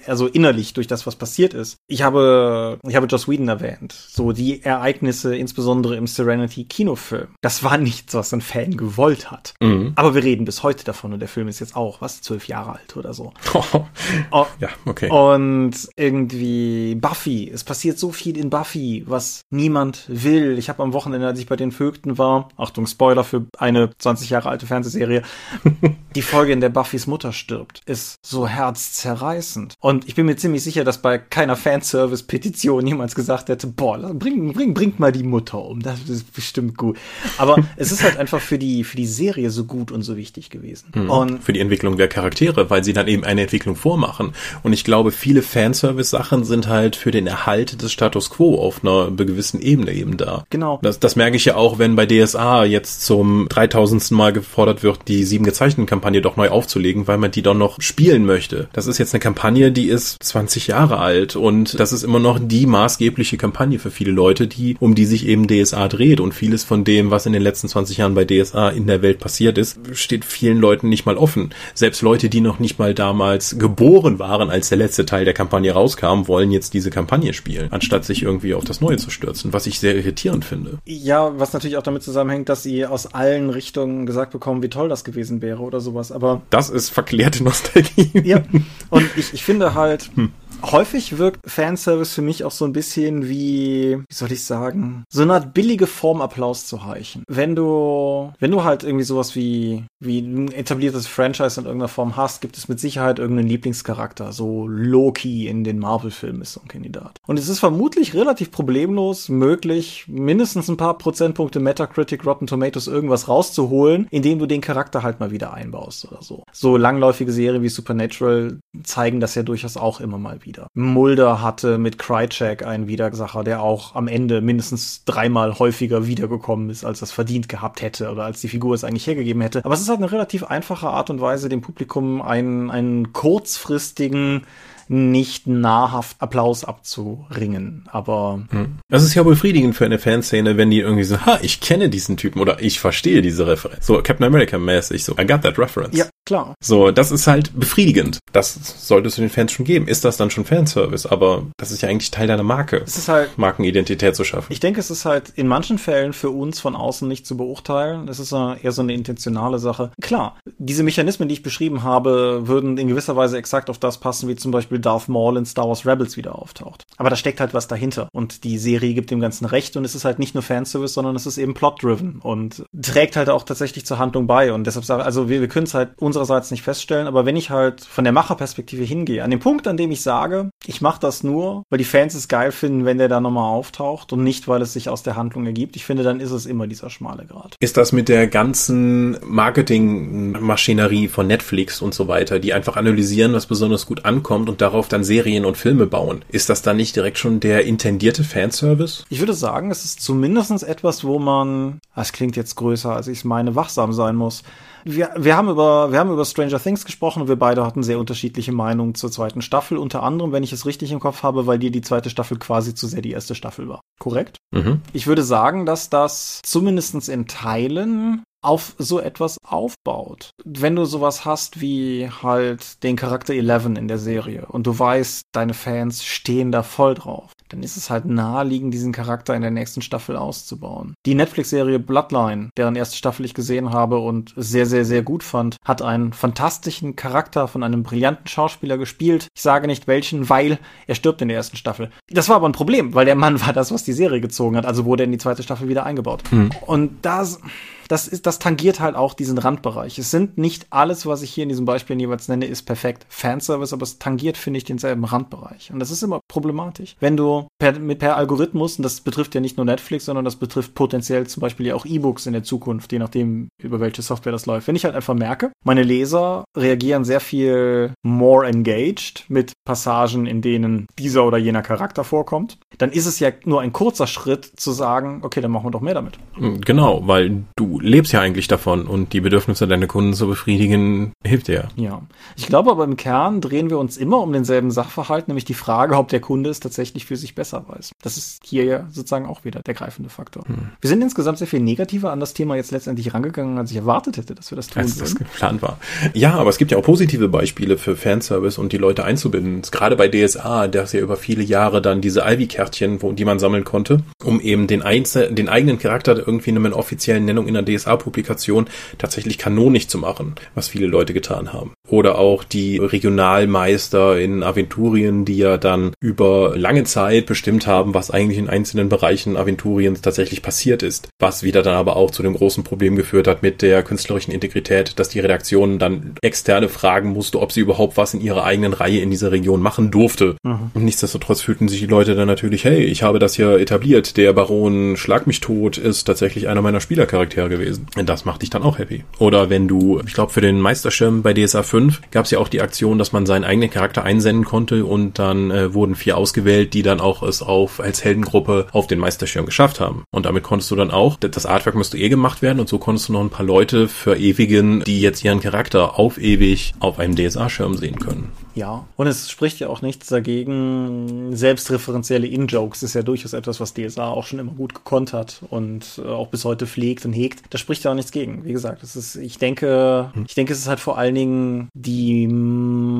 Speaker 2: also innerlich durch das, was passiert ist. Ich habe, ich habe Joss Whedon erwähnt. So die Ereignisse, insbesondere im Serenity Kinofilm. Das war nichts, was ein Fan gewollt hat. Mhm. Aber wir reden bis heute davon und der Film ist jetzt auch, was, zwölf Jahre alt oder so.
Speaker 3: oh, ja, okay.
Speaker 2: Und irgendwie Buffy. Es passiert so viel in Buffy, was niemand will. Ich habe am Wochenende, als ich bei den Vögten war, Achtung, Spoiler für eine 20 Jahre alte Fernsehserie, die Folge, in der Buffys Mutter stirbt, ist so herzzerreißend. Und ich bin mir ziemlich sicher, dass bei keiner Fanservice-Petition jemals gesagt hätte, boah, bring, bring, bringt mal die Mutter um. Das ist bestimmt gut. Aber es ist halt einfach für die, für die Serie so gut und so wichtig gewesen.
Speaker 3: Mhm. Und für die Entwicklung der Charaktere, weil sie dann eben eine Entwicklung vormachen. Und ich glaube, viele Fanservice-Sachen sind halt für den Erhalt des Status Quo auf einer gewissen Ebene eben da.
Speaker 2: Genau.
Speaker 3: Das, das merke ich ja auch, wenn bei DSA jetzt zum 3000. Mal gefordert wird, die sieben gezeichneten Kampagne doch neu aufzulegen, weil man die doch noch spielen möchte. Das ist jetzt eine Kampagne, die ist 20 Jahre alt und das ist immer noch die maßgebliche Kampagne für viele Leute, die, um die sich eben DSA dreht und vieles von dem, was in den letzten 20 Jahren bei DSA in der Welt passiert ist, steht vielen Leuten nicht mal offen. Selbst Leute, die noch nicht mal damals geboren waren, als der letzte Teil der Kampagne rauskam, wollen jetzt diese Kampagne spielen, anstatt sich irgendwie auf das Neue zu stürzen, was ich sehr irritierend finde.
Speaker 2: Ja, was natürlich auch damit zusammenhängt, dass sie aus allen Richtungen gesagt bekommen, wie toll das gewesen wäre oder sowas, aber.
Speaker 3: Das ist verklärte Nostalgie.
Speaker 2: Ja, und ich, ich finde halt, hm häufig wirkt Fanservice für mich auch so ein bisschen wie, wie soll ich sagen, so eine Art billige Form Applaus zu heichen. Wenn du, wenn du halt irgendwie sowas wie, wie ein etabliertes Franchise in irgendeiner Form hast, gibt es mit Sicherheit irgendeinen Lieblingscharakter. So Loki in den Marvel-Filmen ist so ein Kandidat. Und es ist vermutlich relativ problemlos möglich, mindestens ein paar Prozentpunkte Metacritic, Rotten Tomatoes irgendwas rauszuholen, indem du den Charakter halt mal wieder einbaust oder so. So langläufige Serien wie Supernatural zeigen das ja durchaus auch immer mal wieder wieder. Mulder hatte mit Krychek einen Widersacher, der auch am Ende mindestens dreimal häufiger wiedergekommen ist, als das verdient gehabt hätte oder als die Figur es eigentlich hergegeben hätte. Aber es ist halt eine relativ einfache Art und Weise, dem Publikum einen, einen kurzfristigen nicht nahrhaft Applaus abzuringen. Aber
Speaker 3: hm. das ist ja befriedigend für eine Fanszene, wenn die irgendwie so, ha, ich kenne diesen Typen oder ich verstehe diese Referenz. So Captain America mäßig, so I got that reference.
Speaker 2: Ja, klar.
Speaker 3: So, das ist halt befriedigend. Das solltest du den Fans schon geben. Ist das dann schon Fanservice? Aber das ist ja eigentlich Teil deiner Marke.
Speaker 2: Es ist halt
Speaker 3: Markenidentität zu schaffen.
Speaker 2: Ich denke, es ist halt in manchen Fällen für uns von außen nicht zu beurteilen. Es ist eher so eine intentionale Sache. Klar, diese Mechanismen, die ich beschrieben habe, würden in gewisser Weise exakt auf das passen, wie zum Beispiel Darth Maul in Star Wars Rebels wieder auftaucht. Aber da steckt halt was dahinter. Und die Serie gibt dem Ganzen recht und es ist halt nicht nur Fanservice, sondern es ist eben plot-driven und trägt halt auch tatsächlich zur Handlung bei. Und deshalb sage also wir, wir können es halt unsererseits nicht feststellen, aber wenn ich halt von der Macherperspektive hingehe, an dem Punkt, an dem ich sage, ich mache das nur, weil die Fans es geil finden, wenn der da nochmal auftaucht und nicht, weil es sich aus der Handlung ergibt, ich finde, dann ist es immer dieser schmale Grad.
Speaker 3: Ist das mit der ganzen Marketingmaschinerie von Netflix und so weiter, die einfach analysieren, was besonders gut ankommt und darauf dann Serien und Filme bauen. Ist das dann nicht direkt schon der intendierte Fanservice?
Speaker 2: Ich würde sagen, es ist zumindest etwas, wo man, das klingt jetzt größer, als ich es meine, wachsam sein muss. Wir, wir, haben über, wir haben über Stranger Things gesprochen und wir beide hatten sehr unterschiedliche Meinungen zur zweiten Staffel. Unter anderem, wenn ich es richtig im Kopf habe, weil dir die zweite Staffel quasi zu sehr die erste Staffel war. Korrekt? Mhm. Ich würde sagen, dass das zumindest in Teilen auf so etwas aufbaut. Wenn du sowas hast wie halt den Charakter 11 in der Serie und du weißt, deine Fans stehen da voll drauf, dann ist es halt naheliegend, diesen Charakter in der nächsten Staffel auszubauen. Die Netflix-Serie Bloodline, deren erste Staffel ich gesehen habe und sehr, sehr, sehr gut fand, hat einen fantastischen Charakter von einem brillanten Schauspieler gespielt. Ich sage nicht welchen, weil er stirbt in der ersten Staffel. Das war aber ein Problem, weil der Mann war das, was die Serie gezogen hat, also wurde er in die zweite Staffel wieder eingebaut. Hm. Und das das ist, das tangiert halt auch diesen Randbereich. Es sind nicht alles, was ich hier in diesem Beispiel jeweils nenne, ist perfekt Fanservice, aber es tangiert, finde ich, denselben Randbereich. Und das ist immer problematisch. Wenn du per, mit per Algorithmus, und das betrifft ja nicht nur Netflix, sondern das betrifft potenziell zum Beispiel ja auch E-Books in der Zukunft, je nachdem, über welche Software das läuft. Wenn ich halt einfach merke, meine Leser reagieren sehr viel more engaged mit Passagen, in denen dieser oder jener Charakter vorkommt, dann ist es ja nur ein kurzer Schritt zu sagen, okay, dann machen wir doch mehr damit.
Speaker 3: Genau, weil du lebst ja eigentlich davon und die Bedürfnisse deiner Kunden zu befriedigen, hilft dir.
Speaker 2: Ja. Ich glaube aber im Kern drehen wir uns immer um denselben Sachverhalt, nämlich die Frage, ob der Kunde es tatsächlich für sich besser weiß. Das ist hier ja sozusagen auch wieder der greifende Faktor. Hm. Wir sind insgesamt sehr viel negativer an das Thema jetzt letztendlich rangegangen, als ich erwartet hätte, dass wir das tun
Speaker 3: als das geplant war. Ja, aber es gibt ja auch positive Beispiele für Fanservice und die Leute einzubinden. Gerade bei DSA, das ja über viele Jahre dann diese Ivy-Kärtchen, die man sammeln konnte, um eben den, Einzel den eigenen Charakter irgendwie in einer offiziellen Nennung in der DSA-Publikation tatsächlich kanonisch zu machen, was viele Leute getan haben. Oder auch die Regionalmeister in Aventurien, die ja dann über lange Zeit bestimmt haben, was eigentlich in einzelnen Bereichen Aventuriens tatsächlich passiert ist. Was wieder dann aber auch zu dem großen Problem geführt hat mit der künstlerischen Integrität, dass die Redaktion dann externe fragen musste, ob sie überhaupt was in ihrer eigenen Reihe in dieser Region machen durfte. Mhm. Und nichtsdestotrotz fühlten sich die Leute dann natürlich, hey, ich habe das ja etabliert, der Baron Schlag mich tot ist tatsächlich einer meiner Spielercharaktere gewesen. Und das macht dich dann auch happy. Oder wenn du, ich glaube, für den Meisterschirm bei DSA 5 gab es ja auch die Aktion, dass man seinen eigenen Charakter einsenden konnte und dann äh, wurden vier ausgewählt, die dann auch es auf als Heldengruppe auf den Meisterschirm geschafft haben. Und damit konntest du dann auch, das Artwork müsste eh gemacht werden und so konntest du noch ein paar Leute verewigen, die jetzt ihren Charakter auf ewig auf einem DSA-Schirm sehen können.
Speaker 2: Ja, und es spricht ja auch nichts dagegen. Selbstreferenzielle In-Jokes ist ja durchaus etwas, was DSA auch schon immer gut gekonnt hat und äh, auch bis heute pflegt und hegt. Da spricht ja auch nichts gegen. Wie gesagt, es ist, ich denke, hm. ich denke, es ist halt vor allen Dingen die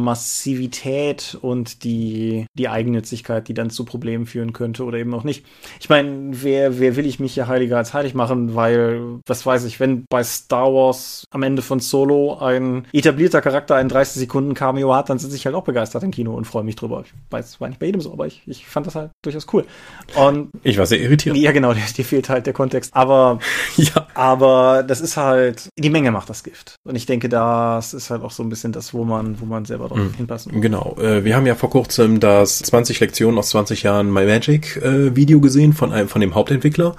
Speaker 2: Massivität und die, die Eigennützigkeit, die dann zu Problemen führen könnte oder eben auch nicht. Ich meine, wer, wer will ich mich hier heiliger als heilig machen, weil, was weiß ich, wenn bei Star Wars am Ende von Solo ein etablierter Charakter einen 30 Sekunden Cameo hat, dann sind sich halt auch begeistert im Kino und freue mich drüber. Ich weiß, es war nicht bei jedem so, aber ich, ich fand das halt durchaus cool. Und
Speaker 3: ich war sehr irritiert.
Speaker 2: Ja, genau, dir, dir fehlt halt der Kontext. Aber, ja. aber das ist halt, die Menge macht das Gift. Und ich denke, das ist halt auch so ein bisschen das, wo man, wo man selber drauf mhm. hinpassen.
Speaker 3: Genau. Äh, wir haben ja vor kurzem das 20 Lektionen aus 20 Jahren My Magic äh, Video gesehen von einem, von dem Hauptentwickler.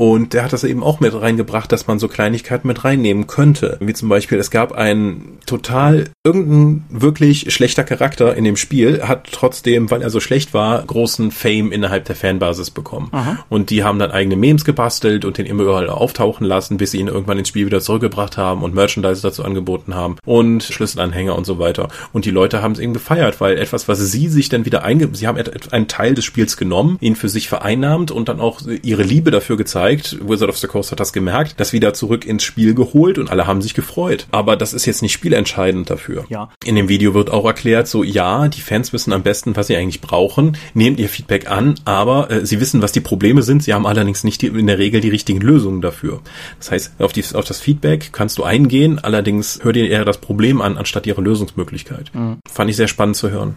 Speaker 3: Und der hat das eben auch mit reingebracht, dass man so Kleinigkeiten mit reinnehmen könnte. Wie zum Beispiel, es gab einen total, irgendein wirklich schlechter Charakter in dem Spiel, hat trotzdem, weil er so schlecht war, großen Fame innerhalb der Fanbasis bekommen. Aha. Und die haben dann eigene Memes gebastelt und den immer überall auftauchen lassen, bis sie ihn irgendwann ins Spiel wieder zurückgebracht haben und Merchandise dazu angeboten haben und Schlüsselanhänger und so weiter. Und die Leute haben es eben gefeiert, weil etwas, was sie sich dann wieder einge... Sie haben einen Teil des Spiels genommen, ihn für sich vereinnahmt und dann auch ihre Liebe dafür gezeigt, gezeigt. Wizard of the Coast hat das gemerkt, das wieder zurück ins Spiel geholt und alle haben sich gefreut. Aber das ist jetzt nicht spielentscheidend dafür.
Speaker 2: Ja.
Speaker 3: In dem Video wird auch erklärt, so ja, die Fans wissen am besten, was sie eigentlich brauchen, nehmt ihr Feedback an, aber äh, sie wissen, was die Probleme sind. Sie haben allerdings nicht die, in der Regel die richtigen Lösungen dafür. Das heißt, auf, die, auf das Feedback kannst du eingehen, allerdings hör dir eher das Problem an, anstatt ihre Lösungsmöglichkeit. Mhm. Fand ich sehr spannend zu hören.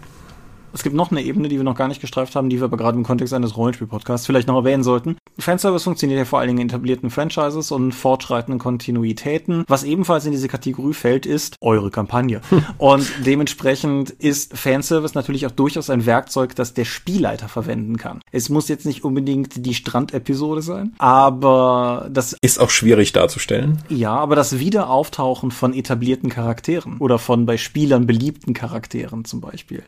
Speaker 2: Es gibt noch eine Ebene, die wir noch gar nicht gestreift haben, die wir aber gerade im Kontext eines Rollenspiel-Podcasts vielleicht noch erwähnen sollten. Fanservice funktioniert ja vor allen Dingen in etablierten Franchises und fortschreitenden Kontinuitäten. Was ebenfalls in diese Kategorie fällt, ist eure Kampagne. und dementsprechend ist Fanservice natürlich auch durchaus ein Werkzeug, das der Spielleiter verwenden kann. Es muss jetzt nicht unbedingt die Strandepisode sein, aber das
Speaker 3: ist auch schwierig darzustellen.
Speaker 2: Ja, aber das Wiederauftauchen von etablierten Charakteren oder von bei Spielern beliebten Charakteren zum Beispiel.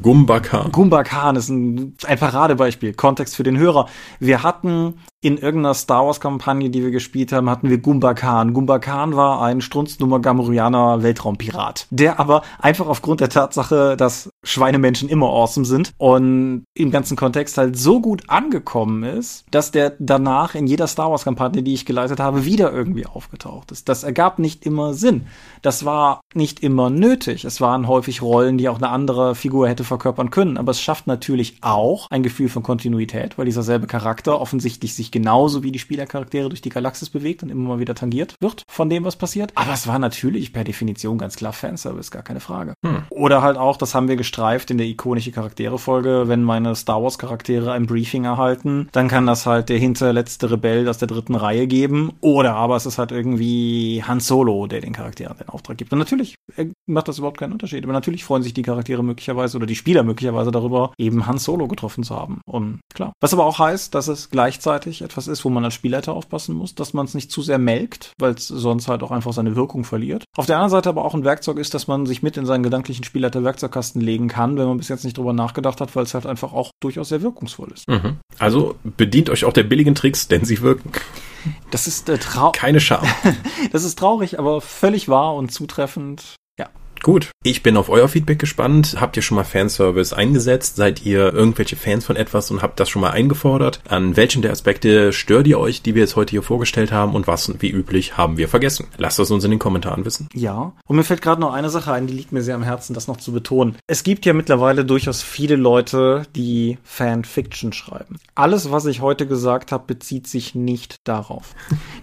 Speaker 3: Gum Gumba Khan.
Speaker 2: Gumba Khan ist ein, ein Paradebeispiel. Kontext für den Hörer. Wir hatten in irgendeiner Star Wars Kampagne, die wir gespielt haben, hatten wir Gumba Khan. Gumba Khan war ein Strunznummer Gamorianer Weltraumpirat, der aber einfach aufgrund der Tatsache, dass Schweinemenschen immer awesome sind und im ganzen Kontext halt so gut angekommen ist, dass der danach in jeder Star Wars Kampagne, die ich geleitet habe, wieder irgendwie aufgetaucht ist. Das ergab nicht immer Sinn. Das war nicht immer nötig. Es waren häufig Rollen, die auch eine andere Figur hätte verkörpern können, aber es schafft natürlich auch ein Gefühl von Kontinuität, weil dieser selbe Charakter offensichtlich sich genauso wie die Spielercharaktere durch die Galaxis bewegt und immer mal wieder tangiert wird von dem, was passiert. Aber es war natürlich per Definition ganz klar Fanservice, gar keine Frage. Hm. Oder halt auch, das haben wir gestreift in der ikonische Charaktere-Folge, wenn meine Star Wars-Charaktere ein Briefing erhalten, dann kann das halt der hinterletzte Rebell aus der dritten Reihe geben. Oder aber es ist halt irgendwie Han Solo, der den Charakteren den Auftrag gibt. Und natürlich äh, macht das überhaupt keinen Unterschied. Aber natürlich freuen sich die Charaktere möglicherweise oder die Spieler möglicherweise darüber, eben Han Solo getroffen zu haben. Und klar. Was aber auch heißt, dass es gleichzeitig etwas ist, wo man als Spielleiter aufpassen muss, dass man es nicht zu sehr melkt, weil es sonst halt auch einfach seine Wirkung verliert. Auf der anderen Seite aber auch ein Werkzeug ist, dass man sich mit in seinen gedanklichen Spielleiter-Werkzeugkasten legen kann, wenn man bis jetzt nicht drüber nachgedacht hat, weil es halt einfach auch durchaus sehr wirkungsvoll ist.
Speaker 3: Mhm. Also bedient euch auch der billigen Tricks, denn sie wirken.
Speaker 2: Das ist äh, traurig.
Speaker 3: Keine Scham.
Speaker 2: das ist traurig, aber völlig wahr und zutreffend.
Speaker 3: Gut, ich bin auf euer Feedback gespannt. Habt ihr schon mal Fanservice eingesetzt? Seid ihr irgendwelche Fans von etwas und habt das schon mal eingefordert? An welchen der Aspekte stört ihr euch, die wir jetzt heute hier vorgestellt haben und was, wie üblich, haben wir vergessen? Lasst es uns in den Kommentaren wissen.
Speaker 2: Ja, und mir fällt gerade noch eine Sache ein, die liegt mir sehr am Herzen, das noch zu betonen. Es gibt ja mittlerweile durchaus viele Leute, die Fanfiction schreiben. Alles, was ich heute gesagt habe, bezieht sich nicht darauf.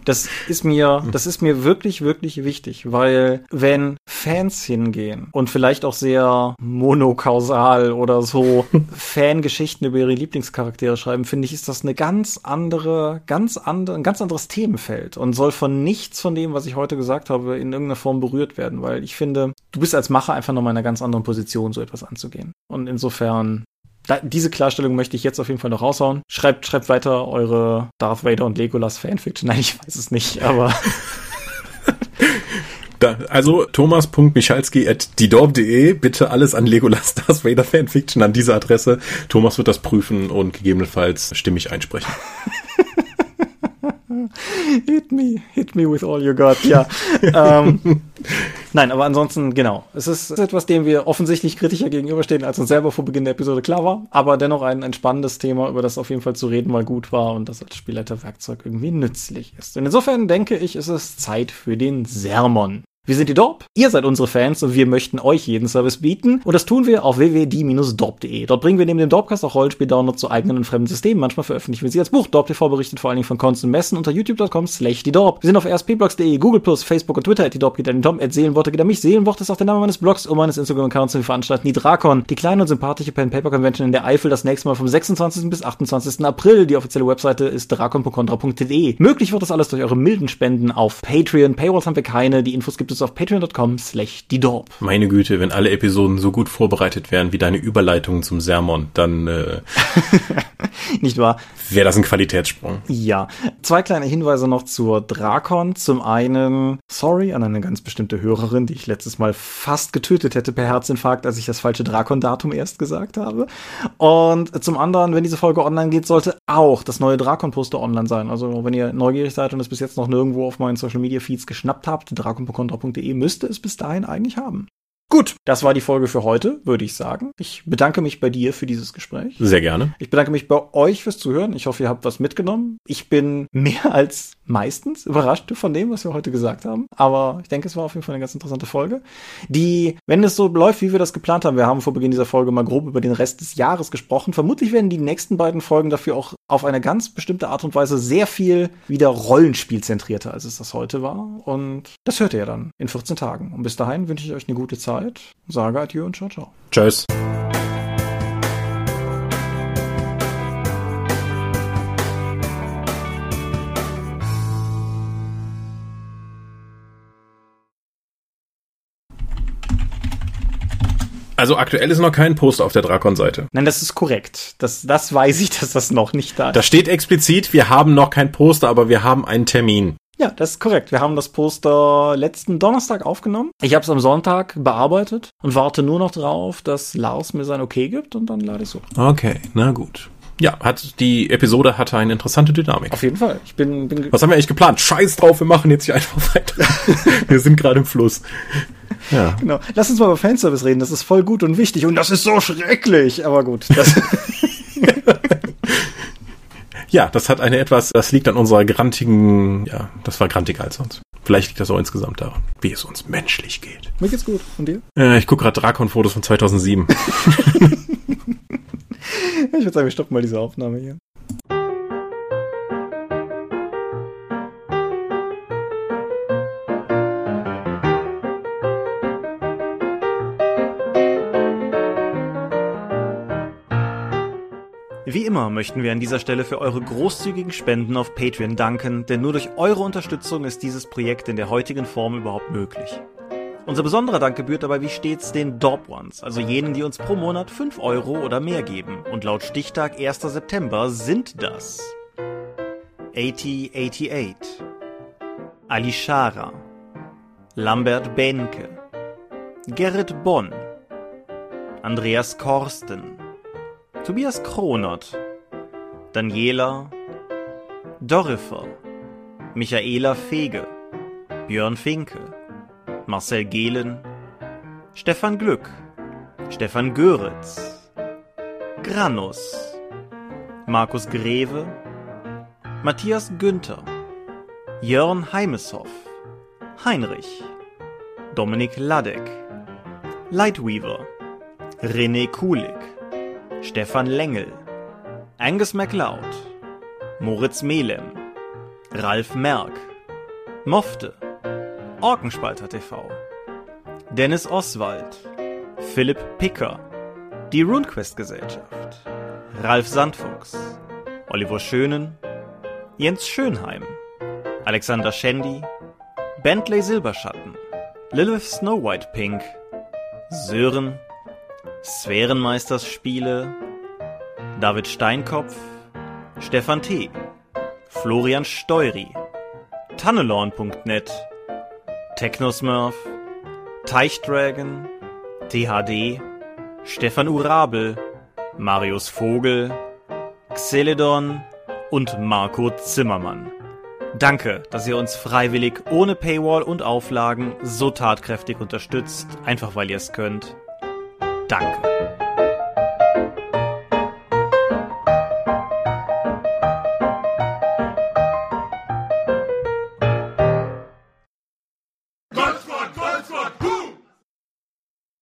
Speaker 2: Das ist mir, das ist mir wirklich, wirklich wichtig, weil wenn Fans hin hingehen und vielleicht auch sehr monokausal oder so Fangeschichten über ihre Lieblingscharaktere schreiben, finde ich, ist das eine ganz andere, ganz andere, ein ganz anderes Themenfeld und soll von nichts von dem, was ich heute gesagt habe, in irgendeiner Form berührt werden, weil ich finde, du bist als Macher einfach nochmal in einer ganz anderen Position, so etwas anzugehen. Und insofern da, diese Klarstellung möchte ich jetzt auf jeden Fall noch raushauen. Schreibt, schreibt weiter eure Darth Vader und Legolas Fanfiction. Nein, ich weiß es nicht, aber
Speaker 3: Da, also thomas.michalski.didorb.de, bitte alles an Legolas Darth Vader Fanfiction an diese Adresse. Thomas wird das prüfen und gegebenenfalls stimmig einsprechen.
Speaker 2: hit me, hit me with all you got, ja. ähm, nein, aber ansonsten, genau. Es ist etwas, dem wir offensichtlich kritischer gegenüberstehen, als uns selber vor Beginn der Episode klar war, aber dennoch ein, ein spannendes Thema, über das auf jeden Fall zu reden mal gut war und das als Spielleiterwerkzeug irgendwie nützlich ist. Und insofern denke ich, ist es Zeit für den Sermon. Wir sind die Dorp, ihr seid unsere Fans und wir möchten euch jeden Service bieten. Und das tun wir auf www.die-dorp.de. Dort bringen wir neben dem Dorpcast auch Rollenspiel-Download zu eigenen und fremden Systemen. Manchmal veröffentlichen wir sie als Buch. Dorp TV berichtet vor allen Dingen von Cons Messen unter youtube.com slash die Dorp. Wir sind auf rspblogs.de, Google+, Facebook und Twitter. Die Dorp geht an den Tom, at Seelenworte geht an mich. Seelenwort ist auch der Name meines Blogs und meines Instagram-Accounts. Wir veranstalten die Drakon, die kleine und sympathische Pen-Paper-Convention in der Eifel das nächste Mal vom 26. bis 28. April. Die offizielle Webseite ist drakon.contra.de. Möglich wird das alles durch eure milden Spenden auf Patreon. Paywalls haben wir keine. Die Infos gibt es auf patreon.com slash die Dorp.
Speaker 3: Meine Güte, wenn alle Episoden so gut vorbereitet wären wie deine Überleitung zum Sermon, dann äh,
Speaker 2: nicht wahr?
Speaker 3: Wäre das ein Qualitätssprung?
Speaker 2: Ja. Zwei kleine Hinweise noch zur Drakon. Zum einen, sorry an eine ganz bestimmte Hörerin, die ich letztes Mal fast getötet hätte per Herzinfarkt, als ich das falsche Drakon-Datum erst gesagt habe. Und zum anderen, wenn diese Folge online geht, sollte auch das neue Drakon-Poster online sein. Also wenn ihr neugierig seid und es bis jetzt noch nirgendwo auf meinen Social-Media-Feeds geschnappt habt, drakon.contra.de müsste es bis dahin eigentlich haben. Gut, das war die Folge für heute, würde ich sagen. Ich bedanke mich bei dir für dieses Gespräch.
Speaker 3: Sehr gerne.
Speaker 2: Ich bedanke mich bei euch fürs Zuhören. Ich hoffe, ihr habt was mitgenommen. Ich bin mehr als meistens überrascht von dem, was wir heute gesagt haben. Aber ich denke, es war auf jeden Fall eine ganz interessante Folge. Die, wenn es so läuft, wie wir das geplant haben, wir haben vor Beginn dieser Folge mal grob über den Rest des Jahres gesprochen. Vermutlich werden die nächsten beiden Folgen dafür auch auf eine ganz bestimmte Art und Weise sehr viel wieder Rollenspielzentrierter, als es das heute war. Und das hört ihr ja dann in 14 Tagen. Und bis dahin wünsche ich euch eine gute Zeit. Sage adieu und ciao, ciao.
Speaker 3: Tschüss. Also aktuell ist noch kein Poster auf der Drakon-Seite.
Speaker 2: Nein, das ist korrekt. Das, das weiß ich, dass das noch nicht da ist.
Speaker 3: Da steht explizit, wir haben noch kein Poster, aber wir haben einen Termin.
Speaker 2: Ja, das ist korrekt. Wir haben das Poster letzten Donnerstag aufgenommen. Ich habe es am Sonntag bearbeitet und warte nur noch drauf, dass Lars mir sein Okay gibt und dann lade ich so.
Speaker 3: Okay, na gut. Ja, hat die Episode hatte eine interessante Dynamik.
Speaker 2: Auf jeden Fall. Ich bin, bin
Speaker 3: Was haben wir eigentlich geplant? Scheiß drauf, wir machen jetzt hier einfach weiter. wir sind gerade im Fluss.
Speaker 2: Ja. Genau. Lass uns mal über Fanservice reden. Das ist voll gut und wichtig und das ist so schrecklich. Aber gut. Das
Speaker 3: ja, das hat eine etwas, das liegt an unserer grantigen, ja, das war grantiger als sonst. Vielleicht liegt das auch insgesamt daran, wie es uns menschlich geht.
Speaker 2: Mir geht's gut. Und dir?
Speaker 3: Äh, ich gucke gerade Drakon-Fotos von 2007.
Speaker 2: ich würde sagen, wir stoppen mal diese Aufnahme hier. Wie immer möchten wir an dieser Stelle für eure großzügigen Spenden auf Patreon danken, denn nur durch eure Unterstützung ist dieses Projekt in der heutigen Form überhaupt möglich. Unser besonderer Dank gebührt dabei wie stets den Dorp Ones, also jenen, die uns pro Monat 5 Euro oder mehr geben. Und laut Stichtag 1. September sind das 8088, Alishara, Lambert Benke, Gerrit Bonn, Andreas Korsten, Tobias Kronert, Daniela, Dorifer, Michaela Fege, Björn Finke, Marcel Gehlen, Stefan Glück, Stefan Göritz, Granus, Markus Greve, Matthias Günther, Jörn Heimeshoff, Heinrich, Dominik Ladek, Lightweaver, René Kulig, Stefan Lengel, Angus MacLeod, Moritz Melem, Ralf Merck, Mofte, Orkenspalter TV, Dennis Oswald, Philipp Picker, die RuneQuest Gesellschaft, Ralf Sandfuchs, Oliver Schönen, Jens Schönheim, Alexander Schendi, Bentley Silberschatten, Lilith Snow White Pink, Sören, Sphärenmeisters Spiele, David Steinkopf, Stefan T., Florian Steury, Tannelorn.net, Technosmurf, Teichdragon, THD, Stefan Urabel, Marius Vogel, Xeledon und Marco Zimmermann. Danke, dass ihr uns freiwillig ohne Paywall und Auflagen so tatkräftig unterstützt, einfach weil ihr es könnt. Danke.